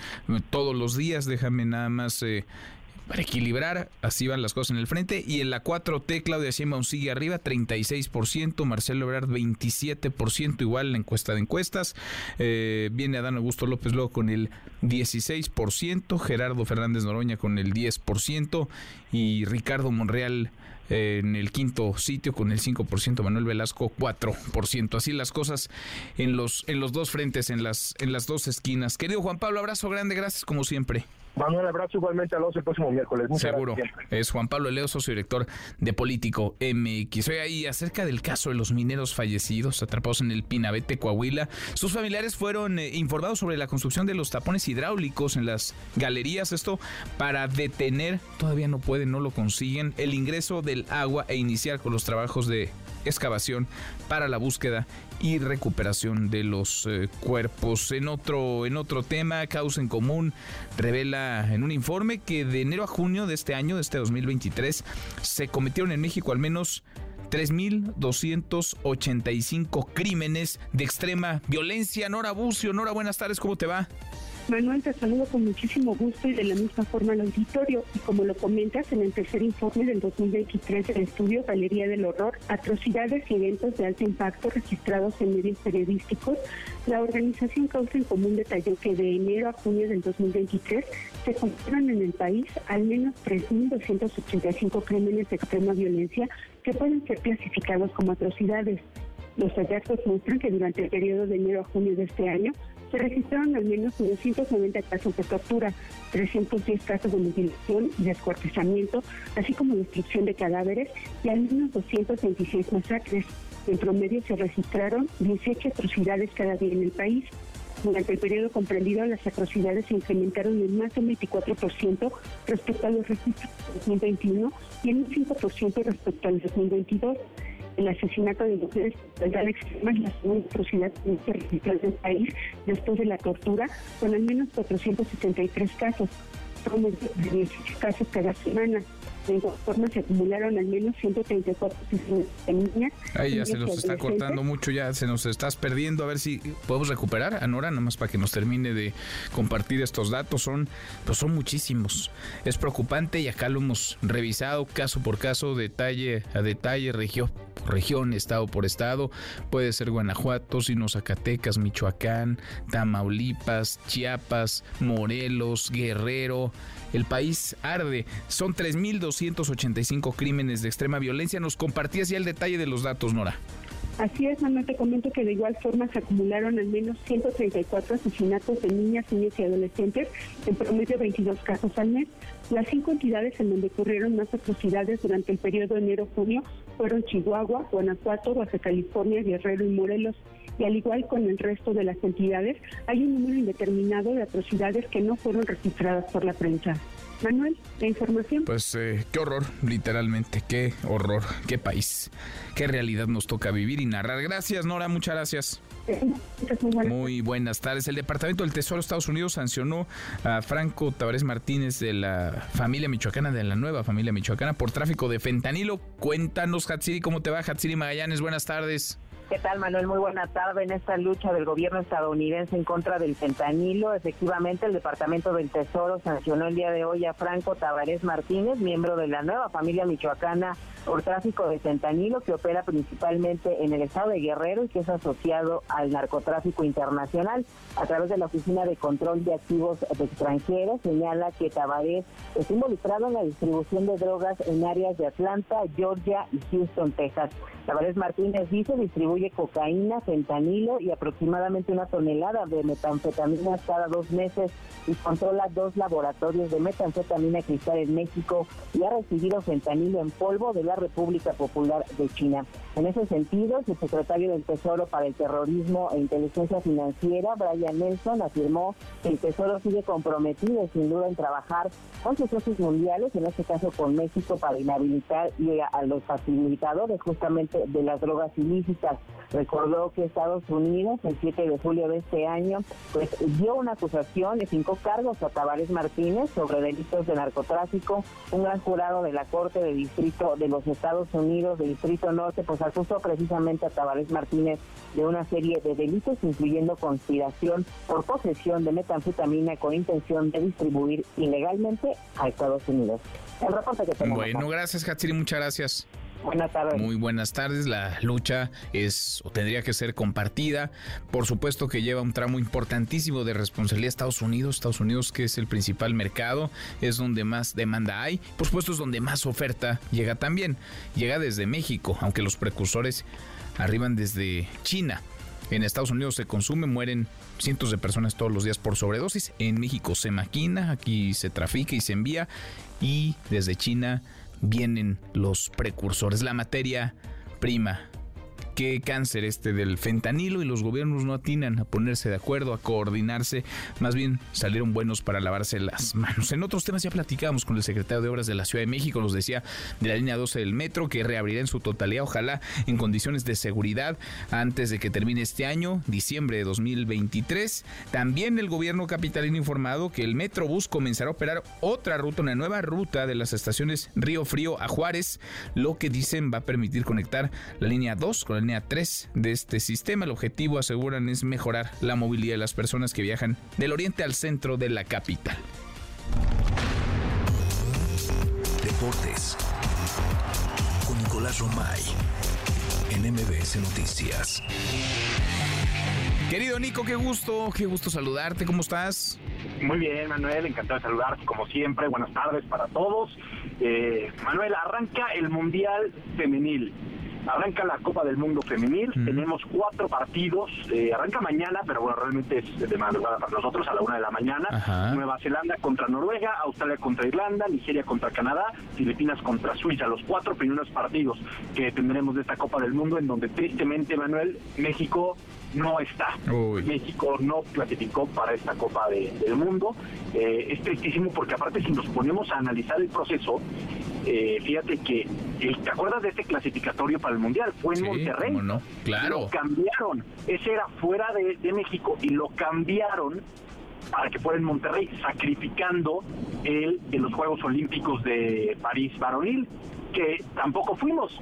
S1: todos los días. Déjame nada más eh, para equilibrar, así van las cosas en el frente. Y en la 4T, Claudia Sheinbaum sigue arriba, 36%, Marcelo Ebrard 27%, igual la encuesta de encuestas. Eh, viene Adán Augusto López luego con el 16%, Gerardo Fernández Noroña con el 10% y Ricardo Monreal eh, en el quinto sitio con el 5%, Manuel Velasco 4%. Así las cosas en los en los dos frentes, en las en las dos esquinas. Querido Juan Pablo, abrazo grande, gracias como siempre.
S23: Manuel, abrazo igualmente a los el próximo miércoles.
S1: Seguro. Es Juan Pablo Leo, socio director de Político MX. Hoy ahí acerca del caso de los mineros fallecidos atrapados en el Pinabete, Coahuila. Sus familiares fueron eh, informados sobre la construcción de los tapones hidráulicos en las galerías. Esto para detener, todavía no pueden, no lo consiguen, el ingreso del agua e iniciar con los trabajos de excavación para la búsqueda y recuperación de los eh, cuerpos. En otro, en otro tema, Causa en Común revela en un informe que de enero a junio de este año, de este 2023, se cometieron en México al menos 3.285 crímenes de extrema violencia. Nora Bucio, Nora, buenas tardes, ¿cómo te va?
S24: Manuel, te saludo con muchísimo gusto y de la misma forma al auditorio. Y como lo comentas en el tercer informe del 2023 del estudio Galería del Horror, atrocidades y eventos de alto impacto registrados en medios periodísticos, la organización Causa en Común detalló que de enero a junio del 2023 se cometieron en el país al menos 3.285 crímenes de extrema violencia que pueden ser clasificados como atrocidades. Los hallazgos muestran que durante el periodo de enero a junio de este año Se registraron al menos 290 casos de tortura, 310 casos de mutilación y descuartizamiento, así como destrucción de cadáveres y al menos 226 masacres. En promedio se registraron 18 atrocidades cada día en el país. Durante el periodo comprendido, las atrocidades se incrementaron en más del 24% respecto a los registros de 2021 y en un 5% respecto al 2022. El asesinato de mujeres de extrema es la segunda atrocidad que se registró en el país después de la tortura, con al menos 463 casos, promedio de 18 casos cada semana. De igual forma se acumularon al menos 134 de niñas.
S1: Ahí ya se nos está cortando mucho, ya se nos estás perdiendo. A ver si podemos recuperar a Nora, nomás para que nos termine de compartir estos datos. Son, pues son muchísimos. Es preocupante y acá lo hemos revisado caso por caso, detalle a detalle, región por región, estado por estado. Puede ser Guanajuato, sino Zacatecas, Michoacán, Tamaulipas, Chiapas, Morelos, Guerrero. El país arde. Son 3.285 crímenes de extrema violencia. Nos compartías ya el detalle de los datos, Nora.
S24: Así es, Manuel, te comento que de igual forma se acumularon al menos 134 asesinatos de niñas, niños y adolescentes, en promedio 22 casos al mes. Las cinco entidades en donde ocurrieron más atrocidades durante el periodo enero-junio fueron Chihuahua, Guanajuato, Baja California, Guerrero y Morelos. Y al igual con el resto de las entidades, hay un número indeterminado de atrocidades que no fueron registradas por la prensa. Manuel, la información.
S1: Pues eh, qué horror, literalmente, qué horror, qué país, qué realidad nos toca vivir y narrar. Gracias, Nora, muchas gracias. Muy buenas tardes. El Departamento del Tesoro de Estados Unidos sancionó a Franco Tavares Martínez de la familia michoacana, de la nueva familia michoacana, por tráfico de fentanilo. Cuéntanos, Hatsiri, ¿cómo te va? Hatsiri Magallanes, buenas tardes.
S25: ¿Qué tal, Manuel? Muy buena tarde. En esta lucha del gobierno estadounidense en contra del fentanilo, efectivamente, el Departamento del Tesoro sancionó el día de hoy a Franco Tavares Martínez, miembro de la nueva familia michoacana por tráfico de fentanilo, que opera principalmente en el estado de Guerrero y que es asociado al narcotráfico internacional. A través de la Oficina de Control de Activos de Extranjeros, señala que Tavares está involucrado en la distribución de drogas en áreas de Atlanta, Georgia y Houston, Texas. Tavares Martínez dice distribuye cocaína, fentanilo y aproximadamente una tonelada de metanfetaminas cada dos meses y controla dos laboratorios de metanfetamina cristal en México y ha recibido fentanilo en polvo de la República Popular de China. En ese sentido, el secretario del Tesoro para el Terrorismo e Inteligencia Financiera, Brian Nelson, afirmó que el Tesoro sigue comprometido sin duda en trabajar con sus socios mundiales, en este caso con México, para inhabilitar y a los facilitadores justamente de las drogas ilícitas. Recordó que Estados Unidos, el 7 de julio de este año, pues dio una acusación de cinco cargos a Tavares Martínez sobre delitos de narcotráfico. Un gran jurado de la Corte de Distrito de los Estados Unidos, de Distrito Norte, pues acusó precisamente a Tavares Martínez de una serie de delitos, incluyendo conspiración por posesión de metanfetamina con intención de distribuir ilegalmente a Estados Unidos. El reporte que tenemos.
S1: Bueno, gracias, Hatsiri, muchas gracias.
S25: Buenas tardes.
S1: Muy buenas tardes. La lucha es o tendría que ser compartida. Por supuesto que lleva un tramo importantísimo de responsabilidad Estados Unidos. Estados Unidos que es el principal mercado, es donde más demanda hay. Por supuesto es donde más oferta llega también. Llega desde México, aunque los precursores arriban desde China. En Estados Unidos se consume, mueren cientos de personas todos los días por sobredosis. En México se maquina, aquí se trafica y se envía. Y desde China vienen los precursores, la materia prima. Qué cáncer este del fentanilo y los gobiernos no atinan a ponerse de acuerdo, a coordinarse, más bien salieron buenos para lavarse las manos. En otros temas ya platicábamos con el secretario de Obras de la Ciudad de México, nos decía de la línea 12 del metro que reabrirá en su totalidad, ojalá en condiciones de seguridad antes de que termine este año, diciembre de 2023. También el gobierno capitalino informado que el Metrobús comenzará a operar otra ruta, una nueva ruta de las estaciones Río Frío a Juárez, lo que dicen va a permitir conectar la línea 2 con la línea 3 de este sistema. El objetivo, aseguran, es mejorar la movilidad de las personas que viajan del oriente al centro de la capital.
S2: Deportes. Con Nicolás Romay. En MBS Noticias.
S1: Querido Nico, qué gusto, qué gusto saludarte, ¿cómo estás?
S22: Muy bien, Manuel, encantado de saludarte como siempre. Buenas tardes para todos. Eh, Manuel, arranca el Mundial Femenil. Arranca la Copa del Mundo Femenil, tenemos cuatro partidos, eh, arranca mañana, pero bueno, realmente es de madrugada para nosotros, a la una de la mañana.
S1: Ajá.
S22: Nueva Zelanda contra Noruega, Australia contra Irlanda, Nigeria contra Canadá, Filipinas contra Suiza, los cuatro primeros partidos que tendremos de esta Copa del Mundo, en donde tristemente, Manuel, México no está. México no clasificó para esta Copa de- del Mundo. Eh, es tristísimo porque aparte si nos ponemos a analizar el proceso, eh, fíjate que, el- ¿te acuerdas de este clasificatorio para el Mundial? Fue en
S1: Sí,
S22: Monterrey.
S1: no, claro.
S22: Lo cambiaron. Ese era fuera de, de México y lo cambiaron para que fuera en Monterrey, sacrificando el de los Juegos Olímpicos de París varonil, que tampoco fuimos.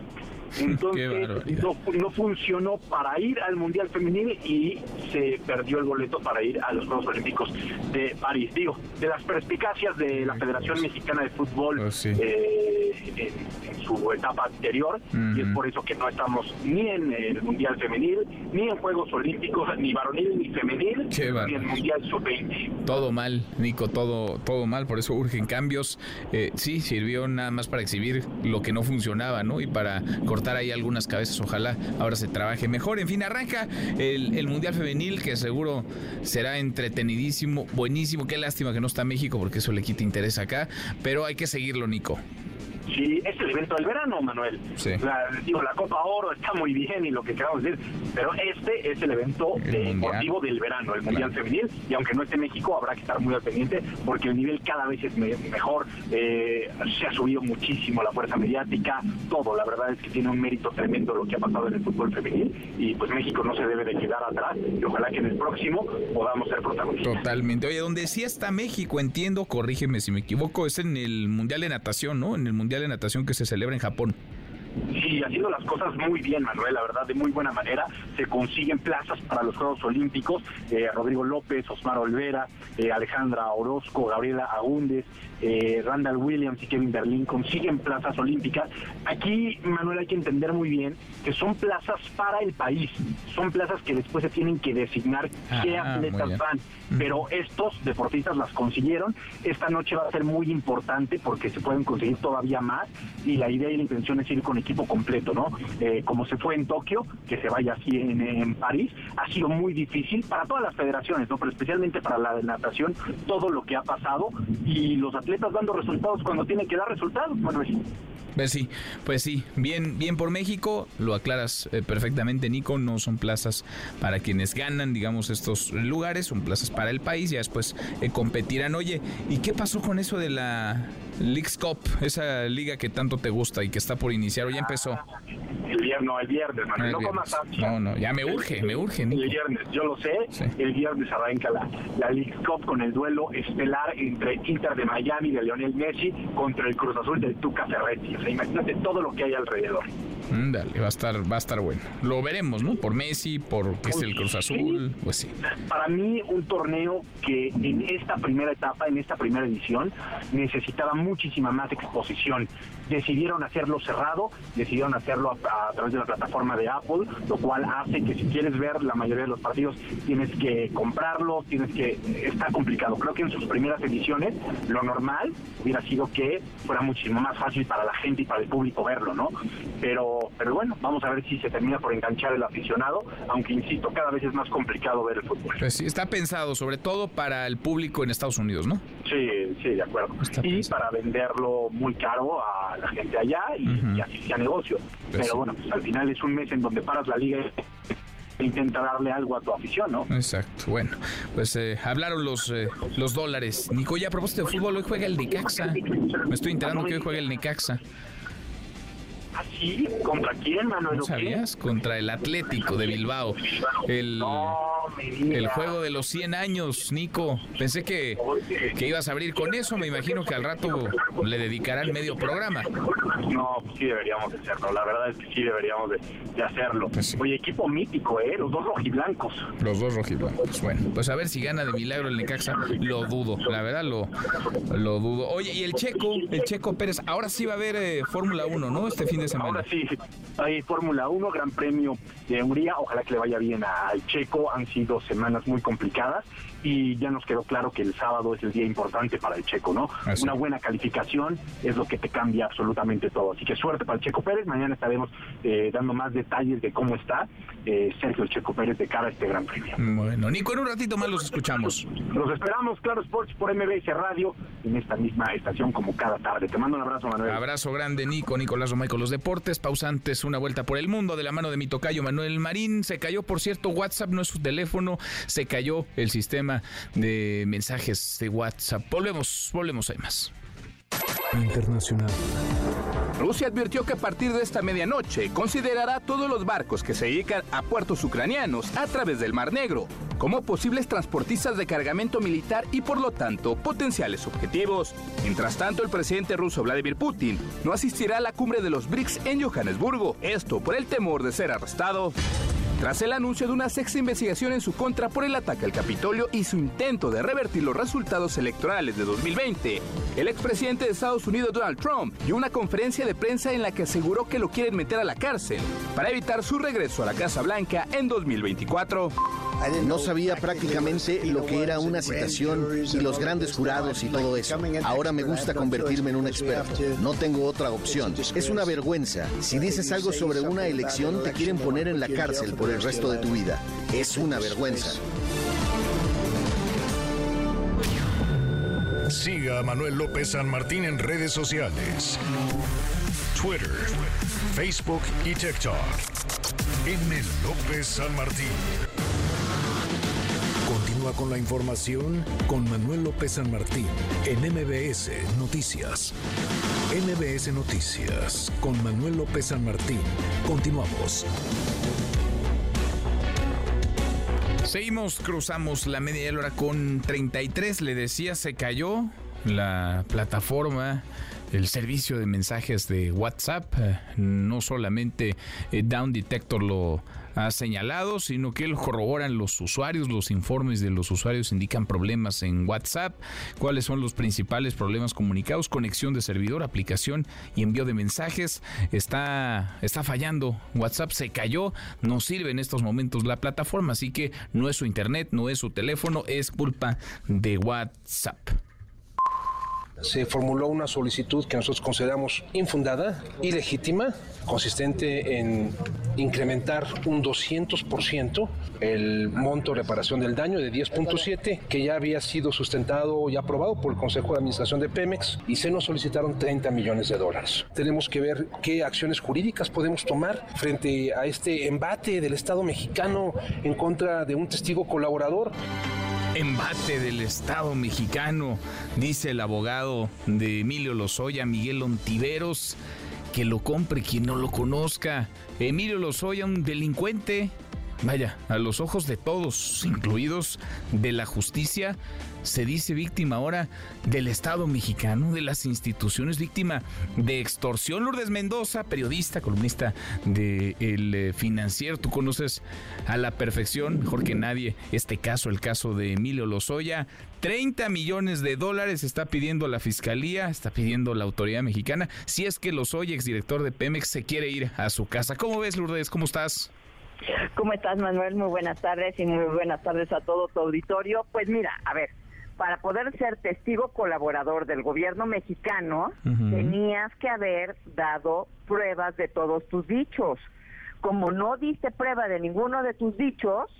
S22: Entonces no, no funcionó para ir al Mundial Femenil y se perdió el boleto para ir a los Juegos Olímpicos de París. Digo, de las perspicacias de la Federación Mexicana de Fútbol eh, en, en su etapa anterior, y es por eso que no estamos ni en el Mundial Femenil, ni en Juegos Olímpicos, ni varonil, ni femenil, ni en Mundial Sub-20.
S1: Todo mal, Nico, todo, todo mal, por eso urgen cambios. Eh, sí, sirvió nada más para exhibir lo que no funcionaba, ¿no? Y para cortar ahí algunas cabezas, ojalá ahora se trabaje mejor. En fin, arranca el, el Mundial Femenil, que seguro será entretenidísimo, buenísimo. Qué lástima que no está México, porque eso le quita interés acá, pero hay que seguirlo, Nico.
S22: Sí, es el evento del verano, Manuel.
S1: Sí.
S22: La, digo, la Copa Oro está muy bien y lo que queramos decir, pero este es el evento deportivo del verano, el Mundial Femenil, y aunque no esté México, habrá que estar muy al pendiente porque el nivel cada vez es me- mejor, eh, se ha subido muchísimo la fuerza mediática, todo, la verdad es que tiene un mérito tremendo lo que ha pasado en el fútbol femenil, y pues México no se debe de quedar atrás, y ojalá que en el próximo podamos ser protagonistas.
S1: Totalmente. Oye, donde sí está México, entiendo, corrígeme si me equivoco, es en el Mundial de Natación, ¿no? En el Mundial de Natación que se celebra en Japón.
S22: Sí, haciendo las cosas muy bien, Manuel, la verdad, de muy buena manera. Se consiguen plazas para los Juegos Olímpicos. Eh, Rodrigo López, Osmar Olvera, eh, Alejandra Orozco, Gabriela Agúndez, eh, Randall Williams y Kevin Berlín consiguen plazas olímpicas. Aquí, Manuel, hay que entender muy bien que son plazas para el país. Son plazas que después se tienen que designar qué
S1: Ah,
S22: atletas van. Pero estos deportistas las consiguieron. Esta noche va a ser muy importante porque se pueden conseguir todavía más y la idea y la intención es ir con equipo completo, ¿no? Eh, como se fue en Tokio, que se vaya así en, en París, ha sido muy difícil para todas las federaciones, ¿no? Pero especialmente para la de natación, todo lo que ha pasado y los atletas dando resultados cuando tienen que dar resultados, Manuel.
S1: Pues sí, pues sí, bien, bien por México, lo aclaras eh, perfectamente, Nico, no son plazas para quienes ganan, digamos, estos lugares, son plazas para el país, ya después eh, competirán. Oye, ¿y qué pasó con eso de la Leagues Cup, esa liga que tanto te gusta y que está por iniciar o ya empezó?
S22: El viernes, no, el viernes, Manuel.
S1: El
S22: no
S1: viernes.
S22: comas ansia.
S1: No, no, ya me urge, me urge, Nico.
S22: El viernes, yo lo sé, el viernes arranca la, la League Cup con el duelo estelar entre Inter de Miami de Lionel Messi contra el Cruz Azul del Tuca Ferretti. O sea, imagínate todo lo que hay alrededor.
S1: Mm, Dale, va a estar, va a estar bueno. Lo veremos, ¿no? Por Messi, por que es el Cruz Azul, pues sí.
S22: Para mí, un torneo que en esta primera etapa, en esta primera edición, necesitaba muchísima más exposición. Decidieron hacerlo cerrado, decidieron hacerlo a, a través de la plataforma de Apple, lo cual hace que si quieres ver la mayoría de los partidos tienes que comprarlo, tienes que... Está complicado. Creo que en sus primeras ediciones lo normal hubiera sido que fuera muchísimo más fácil para la gente y para el público verlo, ¿no? Pero, pero bueno, vamos a ver si se termina por enganchar el aficionado, aunque insisto, cada vez es más complicado ver el fútbol.
S1: Pues sí, está pensado sobre todo para el público en Estados Unidos, ¿no?
S22: Sí, sí, de acuerdo. y para venderlo muy caro a la gente allá y, y así sea negocio.
S1: Pues
S22: Pero bueno, pues al final es un mes en donde paras la liga e intenta darle algo a tu afición, ¿no?
S1: Exacto. Bueno, pues eh, hablaron los, eh, los dólares. Nico, ya a propósito de fútbol, hoy juega el Necaxa. Me estoy enterando que hoy juega el Necaxa.
S22: ¿Ah, sí? ¿Contra quién, Manuel?
S1: ¿No
S22: ¿O qué?
S1: sabías? Contra el Atlético de Bilbao. El, el juego de los 100 años, Nico. Pensé que, que ibas a abrir con eso. Me imagino que al rato le dedicarán medio programa.
S22: No, pues sí deberíamos de hacerlo. La verdad es que sí deberíamos de, de hacerlo.
S1: Pues
S22: Oye, equipo mítico, ¿eh? Los dos rojiblancos.
S1: Los dos rojiblancos. Bueno, pues a ver si gana de milagro el Necaxa. Lo dudo, la verdad lo, lo dudo. Oye, y el Checo, el Checo Pérez, ahora sí va a haber eh, Fórmula 1, ¿no? Este fin de semana.
S22: Ahora sí, hay Fórmula 1, Gran Premio de Hungría. Ojalá que le vaya bien al Checo. Han sido semanas muy complicadas y ya nos quedó claro que el sábado es el día importante para el Checo, ¿no? Una buena calificación es lo que te cambia absolutamente todo. Así que suerte para el Checo Pérez. Mañana estaremos eh, dando más detalles de cómo está eh, Sergio Checo Pérez de cara a este Gran Premio.
S1: Bueno, Nico, en un ratito más los escuchamos.
S22: Los esperamos, Claro Sports, por MBS Radio, en esta misma estación como cada tarde. Te mando un abrazo, Manuel.
S1: Abrazo grande, Nico, Nicolás Romay con los deportes. Pausantes, una vuelta por el mundo de la mano de mi tocayo Manuel Marín. Se cayó, por cierto, WhatsApp no es su teléfono, se cayó el sistema de mensajes de WhatsApp. Volvemos, volvemos, hay más.
S2: Internacional.
S26: Rusia advirtió que a partir de esta medianoche considerará todos los barcos que se dedican a puertos ucranianos a través del Mar Negro como posibles transportistas de cargamento militar y por lo tanto potenciales objetivos. Mientras tanto, el presidente ruso Vladimir Putin no asistirá a la cumbre de los BRICS en Johannesburgo, esto por el temor de ser arrestado. Tras el anuncio de una sexta investigación en su contra por el ataque al Capitolio y su intento de revertir los resultados electorales de 2020, el expresidente de Estados Unidos Donald Trump dio una conferencia de prensa en la que aseguró que lo quieren meter a la cárcel para evitar su regreso a la Casa Blanca en 2024.
S27: No sabía prácticamente lo que era una citación y los grandes jurados y todo eso. Ahora me gusta convertirme en un experto. No tengo otra opción. Es una vergüenza. Si dices algo sobre una elección, te quieren poner en la cárcel por el resto de tu vida. Es una vergüenza.
S15: Siga a Manuel López San Martín en redes sociales. Twitter, Facebook y TikTok. M. López San Martín. Continúa con la información con Manuel López San Martín en MBS Noticias. MBS Noticias con Manuel López San Martín. Continuamos.
S1: Seguimos, cruzamos la media hora con 33. Le decía, se cayó la plataforma el servicio de mensajes de WhatsApp. Eh, no solamente eh, Down Detector lo ha señalado, sino que lo corroboran los usuarios, los informes de los usuarios indican problemas en WhatsApp, cuáles son los principales problemas comunicados, conexión de servidor, aplicación y envío de mensajes. Está, está fallando, WhatsApp se cayó, no sirve en estos momentos la plataforma, así que no es su internet, no es su teléfono, es culpa de WhatsApp
S28: se formuló una solicitud que nosotros consideramos infundada, ilegítima, consistente en incrementar un 200% el monto de reparación del daño de 10.7 que ya había sido sustentado y aprobado por el Consejo de Administración de Pemex y se nos solicitaron 30 millones de dólares. Tenemos que ver qué acciones jurídicas podemos tomar frente a este embate del Estado mexicano en contra de un testigo colaborador.
S1: Embate del Estado mexicano, dice el abogado de Emilio Lozoya, Miguel Ontiveros, que lo compre quien no lo conozca. Emilio Lozoya, un delincuente, vaya, a los ojos de todos, incluidos de la justicia, se dice víctima ahora del Estado mexicano, de las instituciones, víctima de extorsión. Lourdes Mendoza, periodista, columnista de El eh, Financiero, tú conoces a la perfección, mejor que nadie, este caso, el caso de Emilio Lozoya. 30 millones de dólares está pidiendo la fiscalía, está pidiendo la autoridad mexicana, si es que Lozoya, exdirector de Pemex, se quiere ir a su casa. ¿Cómo ves, Lourdes? ¿Cómo estás?
S29: ¿Cómo estás, Manuel? Muy buenas tardes y muy buenas tardes a todo tu auditorio. Pues mira, a ver, para poder ser testigo colaborador del gobierno mexicano, tenías que haber dado pruebas de todos tus dichos. Como no diste prueba de ninguno de tus dichos,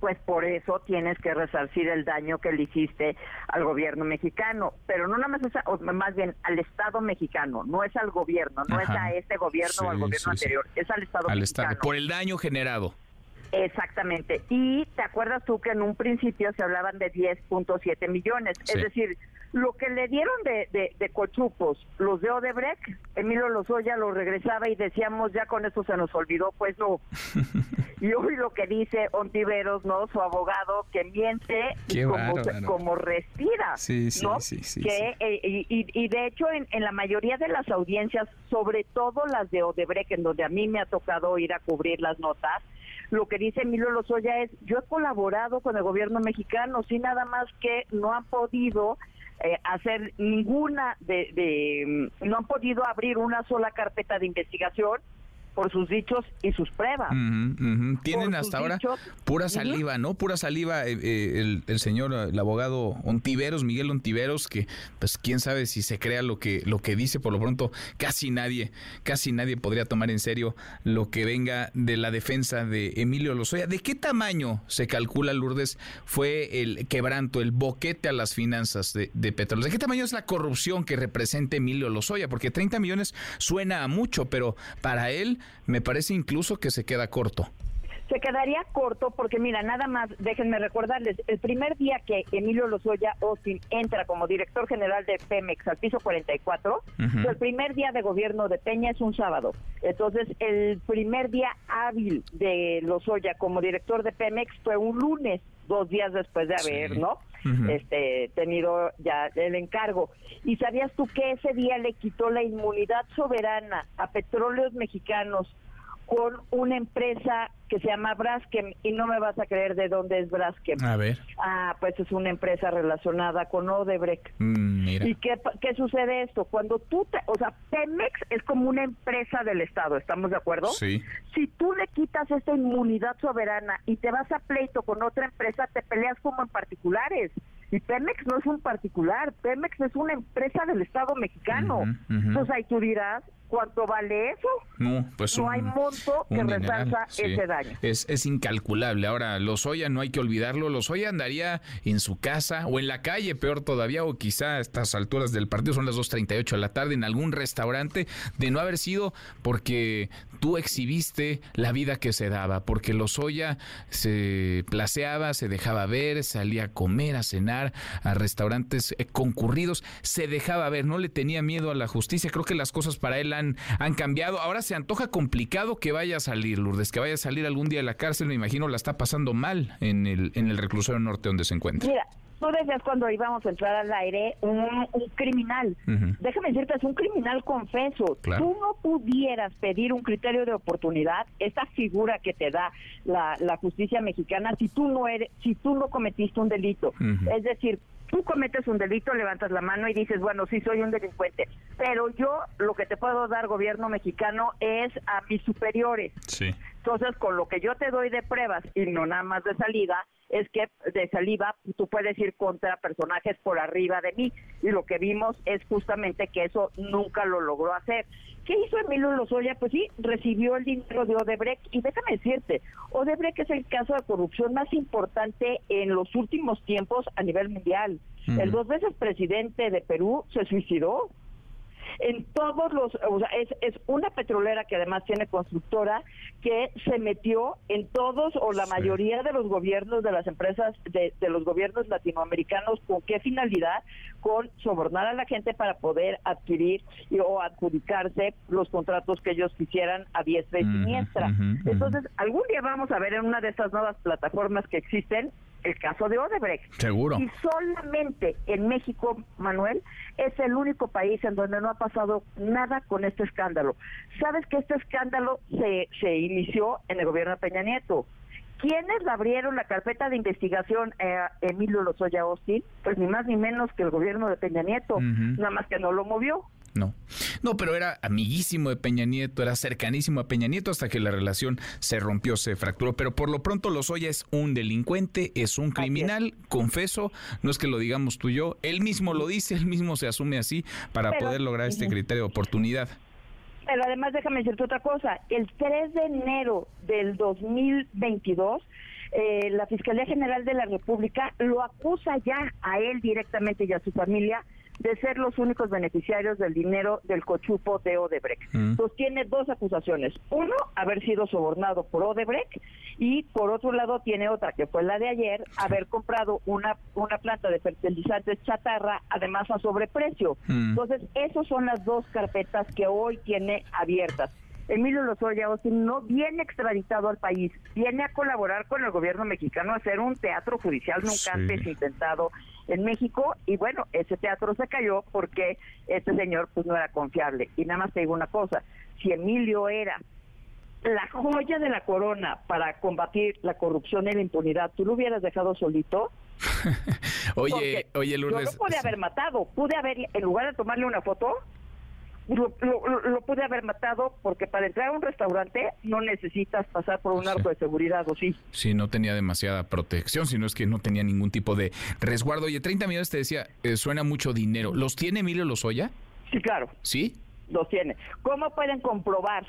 S29: pues por eso tienes que resarcir el daño que le hiciste al gobierno mexicano, pero no nada más es, o más bien al Estado mexicano, no es al gobierno, no es a este gobierno o al gobierno anterior, es al Estado
S1: al
S29: mexicano.
S1: Estado, por el daño generado.
S29: Exactamente. Y te acuerdas tú que en un principio se hablaban de 10.7 millones. Es decir, lo que le dieron de, de, de, cochupos, los de Odebrecht, Emilio Lozoya lo regresaba y decíamos, ya con eso se nos olvidó, pues no. *laughs* y hoy lo que dice Ontiveros, ¿no? Su abogado, que miente como, como, respira.
S1: Sí, sí,
S29: ¿no?
S1: sí, sí,
S29: que, eh, y, y, de hecho, en, en la mayoría de las audiencias, sobre todo las de Odebrecht, en donde a mí me ha tocado ir a cubrir las notas, lo que dice Emilio Lozoya es, yo he colaborado con el gobierno mexicano, sin nada más que no han podido eh, hacer ninguna de, de, mm, no han podido abrir una sola carpeta de investigación por sus dichos y sus pruebas.
S1: Tienen hasta ahora pura saliva, ¿no? Pura saliva eh, eh, el, señor, el abogado Ontiveros, Miguel Ontiveros, que pues quién sabe si se crea lo que, lo que dice, por lo pronto casi nadie, casi nadie podría tomar en serio lo que venga de la defensa de Emilio Lozoya. ¿De qué tamaño se calcula, Lourdes, fue el quebranto, el boquete a las finanzas de, de Petróleos? ¿De qué tamaño es la corrupción que representa Emilio Lozoya? Porque 30 millones suena a mucho, pero para él me parece incluso que se queda corto.
S29: Se quedaría corto porque, mira, nada más, déjenme recordarles, el primer día que Emilio Lozoya Austin entra como director general de Pemex al piso 44, el primer día de gobierno de Peña es un sábado. Entonces, el primer día hábil de Lozoya como director de Pemex fue un lunes, dos días después de haber, ¿no? este tenido ya el encargo. ¿Y sabías tú que ese día le quitó la inmunidad soberana a petróleos mexicanos con una empresa que se llama Braskem y no me vas a creer de dónde es Braskem.
S1: A ver.
S29: Ah, pues es una empresa relacionada con Odebrecht.
S1: Mm, mira.
S29: ¿Y qué, qué sucede esto? Cuando tú, te, o sea, Pemex es como una empresa del Estado, ¿estamos de acuerdo?
S1: Sí.
S29: Si tú le quitas esta inmunidad soberana y te vas a pleito con otra empresa, te peleas como en particulares. Y Pemex no es un particular, Pemex es una empresa del Estado mexicano. Entonces ahí tú dirás, ¿Cuánto vale eso?
S1: No, pues
S29: no hay monto que resalza ese daño.
S1: Es, es incalculable. Ahora, Lozoya no hay que olvidarlo. Lozoya andaría en su casa o en la calle, peor todavía, o quizá a estas alturas del partido, son las 2.38 de la tarde, en algún restaurante, de no haber sido porque tú exhibiste la vida que se daba, porque Lozoya se placeaba, se dejaba ver, salía a comer, a cenar, a restaurantes eh, concurridos, se dejaba ver, no le tenía miedo a la justicia. Creo que las cosas para él han han, cambiado. Ahora se antoja complicado que vaya a salir, Lourdes, que vaya a salir algún día de la cárcel. Me imagino la está pasando mal en el, en el reclusorio norte donde se encuentra.
S29: Mira, tú decías cuando íbamos a entrar al aire un, criminal. Déjame decirte, es un criminal confeso. Tú no pudieras pedir un criterio de oportunidad, esa figura que te da la, la justicia mexicana, si tú no eres, si tú no cometiste un delito. Es decir, tú cometes un delito, levantas la mano y dices, bueno, sí soy un delincuente, pero yo lo que te puedo dar gobierno mexicano es a mis superiores.
S1: Sí.
S29: Entonces, con lo que yo te doy de pruebas y no nada más de salida, es que de saliva tú puedes ir contra personajes por arriba de mí. Y lo que vimos es justamente que eso nunca lo logró hacer. ¿Qué hizo Emilio Lozoya? Pues sí, recibió el dinero de Odebrecht. Y déjame decirte, Odebrecht es el caso de corrupción más importante en los últimos tiempos a nivel mundial. El dos veces presidente de Perú se suicidó en todos los, o sea, es, es una petrolera que además tiene constructora que se metió en todos o la mayoría de los gobiernos de las empresas de, los gobiernos latinoamericanos. Con qué finalidad con sobornar a la gente para poder adquirir o adjudicarse los contratos que ellos quisieran a diestra y siniestra. Entonces, algún día vamos a ver en una de estas nuevas plataformas que existen el caso de Odebrecht.
S1: Seguro.
S29: Y solamente en México, Manuel, es el único país en donde no ha pasado nada con este escándalo. ¿Sabes que este escándalo se, se inició en el gobierno de Peña Nieto? ¿Quiénes le abrieron la carpeta de investigación a Emilio Lozoya Austin? Pues ni más ni menos que el gobierno de Peña Nieto, nada más que no lo movió.
S1: No. No, pero era amiguísimo de Peña Nieto, era cercanísimo a Peña Nieto hasta que la relación se rompió, se fracturó. Pero por lo pronto Lozoya es un delincuente, es un criminal, confeso, no es que lo digamos tú y yo, él mismo lo dice, él mismo se asume así para poder lograr este criterio de oportunidad.
S29: Pero además déjame decirte otra cosa, el 3 de enero del 2022 eh, la Fiscalía General de la República lo acusa ya a él directamente y a su familia de ser los únicos beneficiarios del dinero del cochupo de Odebrecht. Mm. tiene dos acusaciones. Uno, haber sido sobornado por Odebrecht y por otro lado tiene otra, que fue la de ayer, haber comprado una, una planta de fertilizantes chatarra, además a sobreprecio. Mm. Entonces, esas son las dos carpetas que hoy tiene abiertas. Emilio Lozoya Austin no viene extraditado al país, viene a colaborar con el gobierno mexicano a hacer un teatro judicial nunca antes intentado en México y bueno, ese teatro se cayó porque este señor pues no era confiable. Y nada más te digo una cosa, si Emilio era la joya de la corona para combatir la corrupción y la impunidad, ¿tú lo hubieras dejado solito? *laughs*
S1: oye, oye Lourdes.
S29: Yo lo pude haber matado, pude haber, en lugar de tomarle una foto, lo, lo, pude haber matado porque para entrar a un restaurante no necesitas pasar por un arco de seguridad, ¿o sí?
S1: Sí, no tenía demasiada protección, sino es que no tenía ningún tipo de resguardo. Oye, 30 millones te decía, eh, suena mucho dinero. ¿Los tiene Emilio Lozoya?
S29: Sí, claro.
S1: ¿Sí?
S29: Los tiene. ¿Cómo pueden comprobar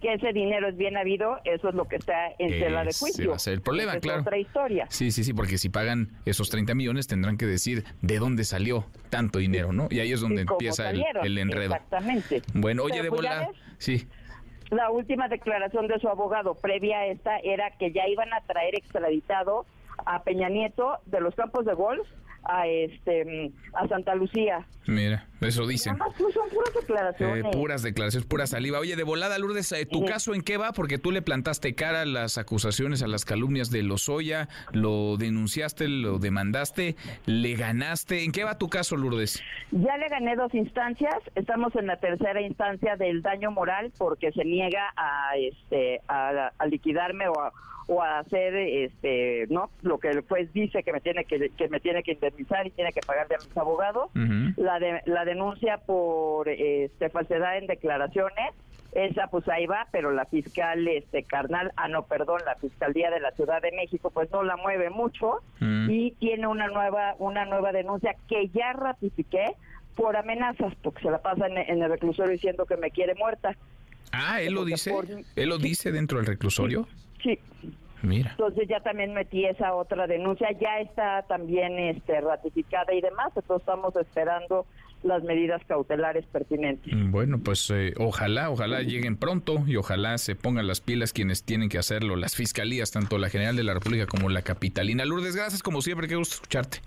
S29: que ese dinero es bien habido, eso es lo que está en tela de juicio.
S1: va a ser el problema, claro.
S29: Es otra historia.
S1: Sí, sí, sí, porque si pagan esos 30 millones tendrán que decir de dónde salió tanto dinero, ¿no? Y ahí es donde empieza el, enredo.
S29: Exactamente.
S1: Bueno, oye, de volar, sí.
S29: La última declaración de su abogado previa a esta era que ya iban a traer extraditado a Peña Nieto de los campos de golf a este a Santa Lucía.
S1: Mira, eso dicen.
S29: Son puras declaraciones.
S1: Eh, puras declaraciones, pura saliva. Oye, de volada, Lourdes, eh, ¿tu caso en qué va? Porque tú le plantaste cara a las acusaciones, a las calumnias de Lozoya, lo denunciaste, lo demandaste, le ganaste. ¿En qué va tu caso, Lourdes?
S29: Ya le gané dos instancias. Estamos en la tercera instancia del daño moral porque se niega a este a, a liquidarme o a o a hacer este no lo que el juez dice que me tiene que, que me tiene que indemnizar y tiene que pagarle a mis abogados la de, la denuncia por este falsedad en declaraciones esa pues ahí va pero la fiscal este carnal ah no perdón la fiscalía de la Ciudad de México pues no la mueve mucho y tiene una nueva una nueva denuncia que ya ratifiqué por amenazas porque se la pasa en, en el reclusorio diciendo que me quiere muerta
S1: Ah, él lo dice. Él lo dice dentro del reclusorio.
S29: Sí.
S1: Mira.
S29: Entonces ya también metí esa otra denuncia, ya está también este, ratificada y demás, entonces estamos esperando las medidas cautelares pertinentes.
S1: Mm, bueno, pues eh, ojalá, ojalá lleguen pronto y ojalá se pongan las pilas quienes tienen que hacerlo, las fiscalías, tanto la General de la República como la Capitalina. Lourdes, gracias como siempre, qué gusto escucharte.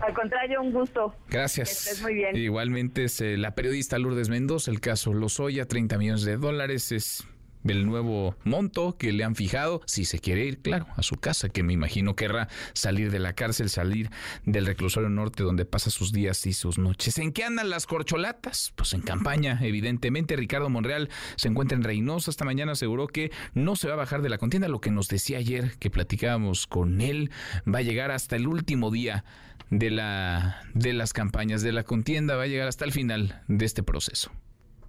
S29: Al contrario, un gusto.
S1: Gracias.
S29: muy bien.
S1: Igualmente es eh, la periodista Lourdes Mendoza, el caso Lozoya, 30 millones de dólares, es del nuevo monto que le han fijado, si se quiere ir, claro, a su casa, que me imagino querrá salir de la cárcel, salir del reclusorio norte donde pasa sus días y sus noches. ¿En qué andan las corcholatas? Pues en campaña, evidentemente. Ricardo Monreal se encuentra en Reynosa. Esta mañana aseguró que no se va a bajar de la contienda, lo que nos decía ayer que platicábamos con él, va a llegar hasta el último día de la de las campañas de la contienda, va a llegar hasta el final de este proceso.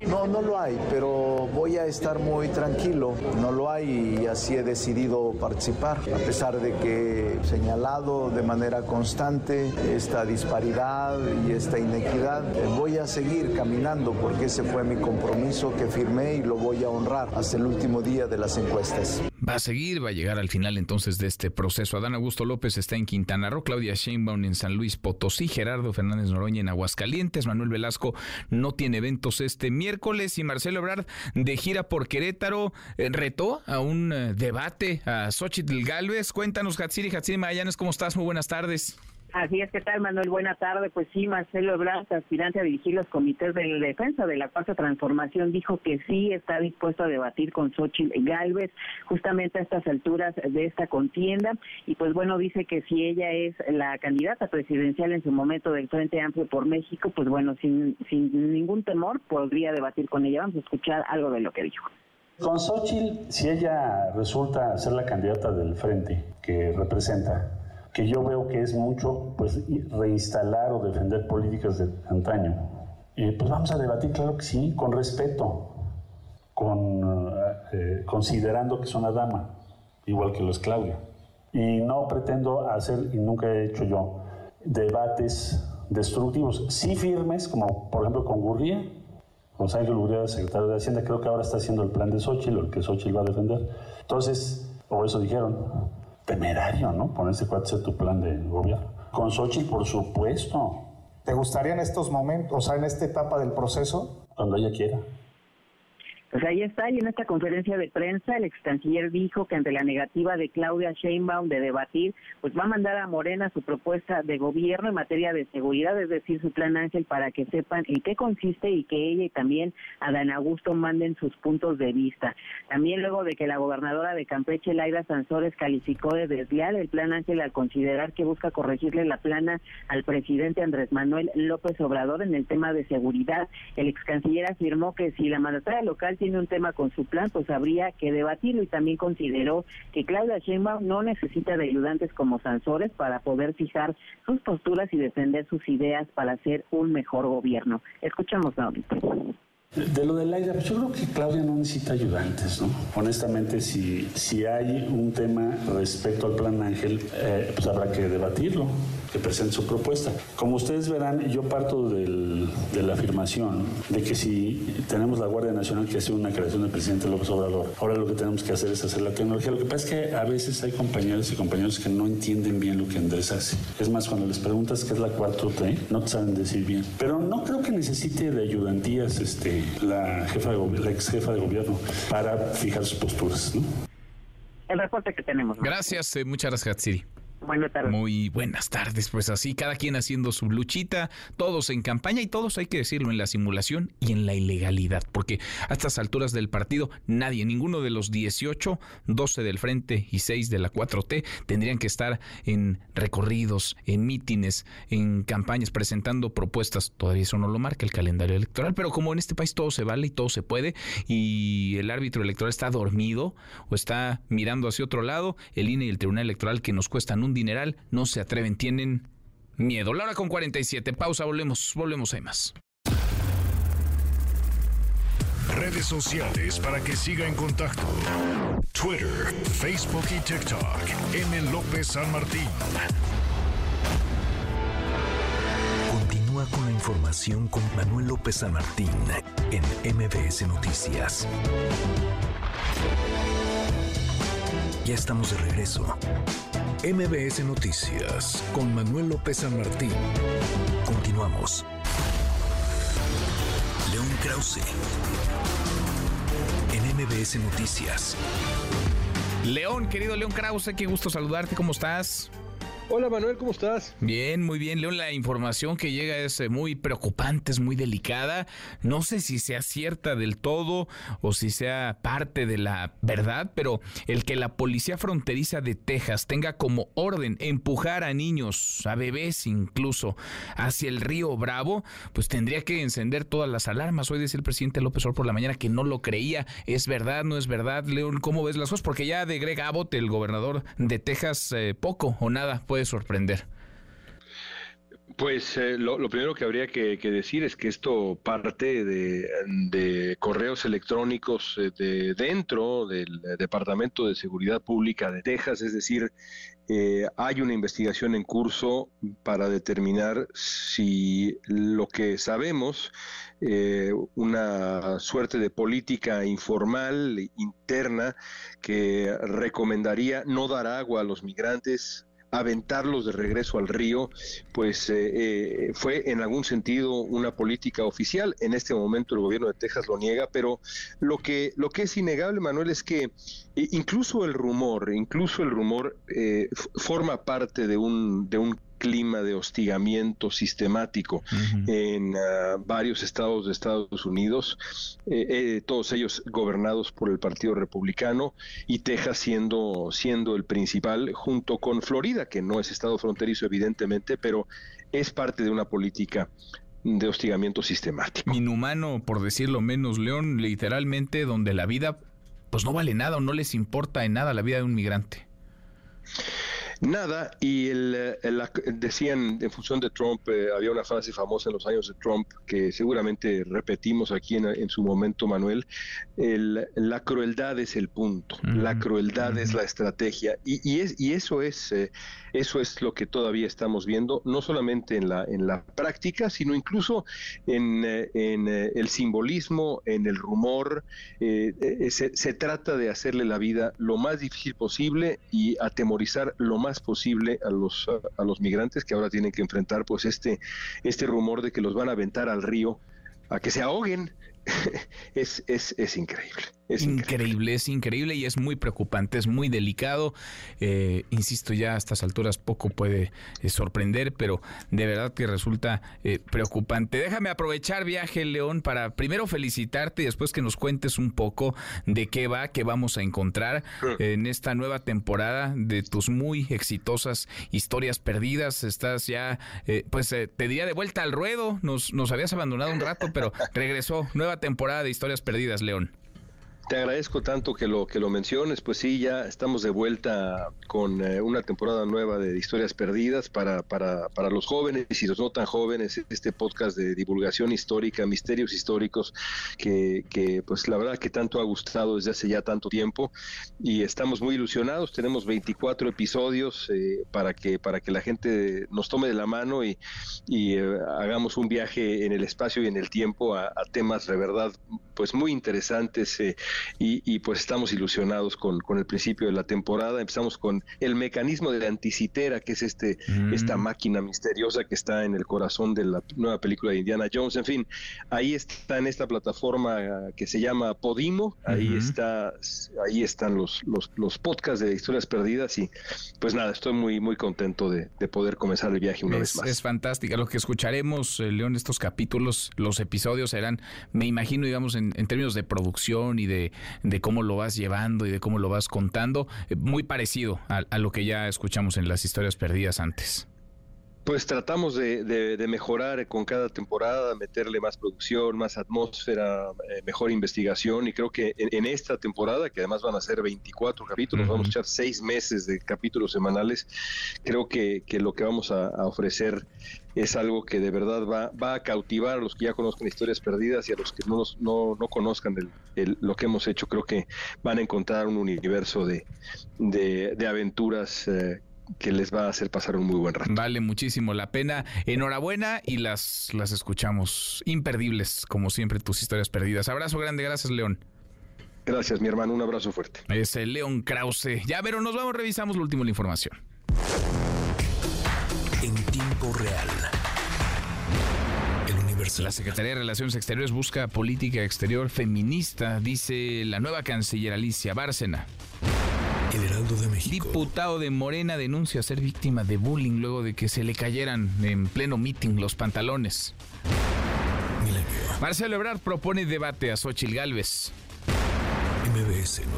S30: No, no lo hay, pero voy a estar muy tranquilo. No lo hay y así he decidido participar, a pesar de que he señalado de manera constante esta disparidad y esta inequidad. Voy a seguir caminando porque ese fue mi compromiso que firmé y lo voy a honrar hasta el último día de las encuestas.
S1: Va a seguir, va a llegar al final entonces de este proceso. Adán Augusto López está en Quintana Roo, Claudia Sheinbaum en San Luis Potosí, Gerardo Fernández Noroña en Aguascalientes, Manuel Velasco no tiene eventos este miércoles miércoles y Marcelo Ebrard de gira por Querétaro eh, retó a un eh, debate a Xochitl Galvez. Cuéntanos, Hatsiri, Hatsiri Magallanes, ¿cómo estás? Muy buenas tardes.
S25: Así es, ¿qué tal, Manuel? Buena tarde. Pues sí, Marcelo Ebrard, aspirante a dirigir los comités de defensa de la Cuarta Transformación, dijo que sí está dispuesto a debatir con Xochitl Galvez justamente a estas alturas de esta contienda. Y pues bueno, dice que si ella es la candidata presidencial en su momento del Frente Amplio por México, pues bueno, sin, sin ningún temor podría debatir con ella. Vamos a escuchar algo de lo que dijo.
S31: Con Xochitl, si ella resulta ser la candidata del Frente que representa, que yo veo que es mucho pues reinstalar o defender políticas de antaño. y pues vamos a debatir, claro que sí, con respeto, con, eh, considerando que es una dama, igual que lo es Claudia. Y no pretendo hacer, y nunca he hecho yo, debates destructivos, sí firmes, como por ejemplo con Gurría, con Sánchez Gurría, secretario de Hacienda, creo que ahora está haciendo el plan de Xochitl, el que Xochitl va a defender. Entonces, o eso dijeron, temerario, ¿no? Ponerse cuál es tu plan de gobierno. Con Xochitl, por supuesto.
S3: ¿Te gustaría en estos momentos, o sea, en esta etapa del proceso?
S31: Cuando ella quiera.
S25: Pues ahí está, y en esta conferencia de prensa el ex canciller dijo que ante la negativa de Claudia Sheinbaum de debatir, pues va a mandar a Morena su propuesta de gobierno en materia de seguridad, es decir, su plan Ángel, para que sepan en qué consiste y que ella y también a Dan Augusto manden sus puntos de vista. También luego de que la gobernadora de Campeche, Laira Sansores, calificó de desleal el plan Ángel al considerar que busca corregirle la plana al presidente Andrés Manuel López Obrador en el tema de seguridad, el ex canciller afirmó que si la mandataria local tiene un tema con su plan, pues habría que debatirlo y también consideró que Claudia Sheinbaum no necesita de ayudantes como Sansores para poder fijar sus posturas y defender sus ideas para hacer un mejor gobierno. Escuchamos ahorita.
S31: De lo de Laida, pues yo creo que Claudia no necesita ayudantes, ¿no? Honestamente, si, si hay un tema respecto al plan Ángel, eh, pues habrá que debatirlo, que presente su propuesta. Como ustedes verán, yo parto del, de la afirmación de que si tenemos la Guardia Nacional que hace una creación del presidente López Obrador, ahora lo que tenemos que hacer es hacer la tecnología. Lo que pasa es que a veces hay compañeros y compañeros que no entienden bien lo que Andrés hace. Es más, cuando les preguntas qué es la 4T, no te saben decir bien. Pero no creo que necesite de ayudantías este, la, jefa de, la ex jefa de gobierno para fijar sus posturas. ¿no?
S29: El reporte que tenemos.
S1: Gracias, eh, muchas gracias, Hatsiri.
S29: Buenas tardes.
S1: Muy buenas tardes, pues así, cada quien haciendo su luchita, todos en campaña y todos, hay que decirlo, en la simulación y en la ilegalidad, porque a estas alturas del partido, nadie, ninguno de los 18, 12 del Frente y 6 de la 4T tendrían que estar en recorridos, en mítines, en campañas, presentando propuestas. Todavía eso no lo marca el calendario electoral, pero como en este país todo se vale y todo se puede y el árbitro electoral está dormido o está mirando hacia otro lado, el INE y el Tribunal Electoral que nos cuestan un dineral, no se atreven, tienen miedo. La hora con 47, pausa, volvemos, volvemos, hay más.
S15: Redes sociales para que siga en contacto: Twitter, Facebook y TikTok. M. López San Martín.
S2: Continúa con la información con Manuel López San Martín en MBS Noticias. Ya estamos de regreso.
S15: MBS Noticias con Manuel López San Martín.
S2: Continuamos. León Krause. En MBS Noticias.
S1: León, querido León Krause, qué gusto saludarte, ¿cómo estás?
S32: Hola Manuel, ¿cómo estás?
S1: Bien, muy bien. León, la información que llega es eh, muy preocupante, es muy delicada. No sé si sea cierta del todo o si sea parte de la verdad, pero el que la policía fronteriza de Texas tenga como orden empujar a niños, a bebés incluso, hacia el río Bravo, pues tendría que encender todas las alarmas. Hoy decía el presidente López Obrador por la mañana que no lo creía. ¿Es verdad, no es verdad? León, ¿cómo ves las cosas? Porque ya de Greg Abbott, el gobernador de Texas, eh, poco o nada puede sorprender?
S33: Pues eh, lo, primero que habría que, decir es que esto parte de, correos electrónicos eh, de dentro del Departamento de Seguridad Pública de Texas, es decir, eh, hay una investigación en curso para determinar si lo que sabemos, una suerte de política informal, interna, que recomendaría no dar agua a los migrantes aventarlos de regreso al río, pues eh, eh, fue en algún sentido una política oficial. En este momento el gobierno de Texas lo niega, pero lo que, lo que es innegable, Manuel, es que incluso el rumor, incluso el rumor eh, forma parte de un, de un clima de hostigamiento sistemático en uh, varios estados de Estados Unidos, eh, eh, todos ellos gobernados por el Partido Republicano y Texas siendo, siendo el principal, junto con Florida, que no es estado fronterizo evidentemente, pero es parte de una política de hostigamiento sistemático.
S1: Inhumano, por decirlo menos, León, literalmente donde la vida pues no vale nada o no les importa en nada la vida de un migrante.
S33: Nada, y el, el, decían en función de Trump, eh, había una frase famosa en los años de Trump que seguramente repetimos aquí en, en su momento, Manuel, el, la crueldad es el punto, mm. la crueldad mm. es la estrategia, y, y, es, y eso, es, eh, eso es lo que todavía estamos viendo, no solamente en la, en la práctica, sino incluso en, eh, en el simbolismo, en el rumor, se, se trata de hacerle la vida lo más difícil posible y atemorizar lo más posible a los a, a, los migrantes que ahora tienen que enfrentar pues este este rumor de que los van a aventar al río a que se ahoguen *laughs* es, es, es increíble.
S1: Es increíble, increíble, es increíble y es muy preocupante, es muy delicado. Eh, insisto, ya a estas alturas poco puede eh, sorprender, pero de verdad que resulta eh, preocupante. Déjame aprovechar viaje, León, para primero felicitarte y después que nos cuentes un poco de qué va, qué vamos a encontrar en esta nueva temporada de tus muy exitosas historias perdidas. Estás ya, pues te diría de vuelta al ruedo. Nos, nos habías abandonado un rato, pero regresó. Nueva temporada de historias perdidas, León.
S33: Te agradezco tanto que lo que lo menciones, pues sí, ya estamos de vuelta con eh, una temporada nueva de historias perdidas para, para, para los jóvenes y los no tan jóvenes, este podcast de divulgación histórica, misterios históricos, que, que pues la verdad que tanto ha gustado desde hace ya tanto tiempo. Y estamos muy ilusionados, tenemos 24 episodios eh, para, que, para que la gente nos tome de la mano y, eh, hagamos un viaje en el espacio y en el tiempo a, a temas de verdad pues muy interesantes y, pues estamos ilusionados con, con, el principio de la temporada. Empezamos con el mecanismo de la anticitera, que es este, mm. esta máquina misteriosa que está en el corazón de la nueva película de Indiana Jones. En fin, ahí está en esta plataforma que se llama Podimo, ahí está, ahí están los, los, los, podcasts de historias perdidas y pues nada, estoy muy, muy contento de, de poder comenzar el viaje una vez más.
S1: Es fantástica. Lo que escucharemos, eh, León, estos capítulos, los episodios serán, me imagino, digamos, en, en términos de producción y de de, cómo lo vas llevando y de cómo lo vas contando, eh, muy parecido a, lo que ya escuchamos en las historias perdidas antes.
S33: Pues tratamos de, mejorar con cada temporada, meterle más producción, más atmósfera, eh, mejor investigación y creo que en, esta temporada, que además van a ser 24 capítulos, vamos a echar seis meses de capítulos semanales, creo que, lo que vamos a, ofrecer es algo que de verdad va, va, a cautivar a los que ya conozcan historias perdidas y a los que no, no, no conozcan lo que hemos hecho. Creo que van a encontrar un universo de, de, aventuras eh, que les va a hacer pasar un muy buen rato.
S1: Vale muchísimo la pena. Enhorabuena y las, las escuchamos. Imperdibles, como siempre, tus historias perdidas. Abrazo grande, gracias, León.
S33: Gracias, mi hermano. Un abrazo fuerte.
S1: Es el León Krause. Ya, pero nos vamos, revisamos lo último de la información.
S2: En tiempo real.
S1: La Secretaría de Relaciones Exteriores busca política exterior feminista, dice la nueva canciller Alicia Bárcena. Diputado de Morena denuncia ser víctima de bullying luego de que se le cayeran en pleno meeting los pantalones. Marcelo Ebrard propone debate a Xochil Gálvez.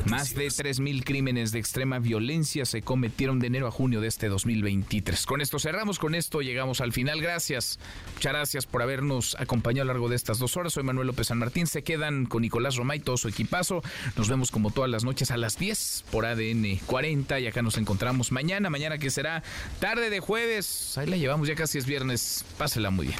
S1: Más de 3.000 crímenes de extrema violencia se cometieron de enero a junio de este 2023. Con esto cerramos, con esto llegamos al final. Gracias, muchas gracias por habernos acompañado a lo largo de estas dos horas. Soy Manuel López San Martín. Se quedan con Nicolás Romay, todo su equipazo. Nos vemos como todas las noches a las 10 por ADN 40 y acá nos encontramos mañana, mañana que será tarde de jueves. Ahí la llevamos, ya casi es viernes. Pásela muy bien.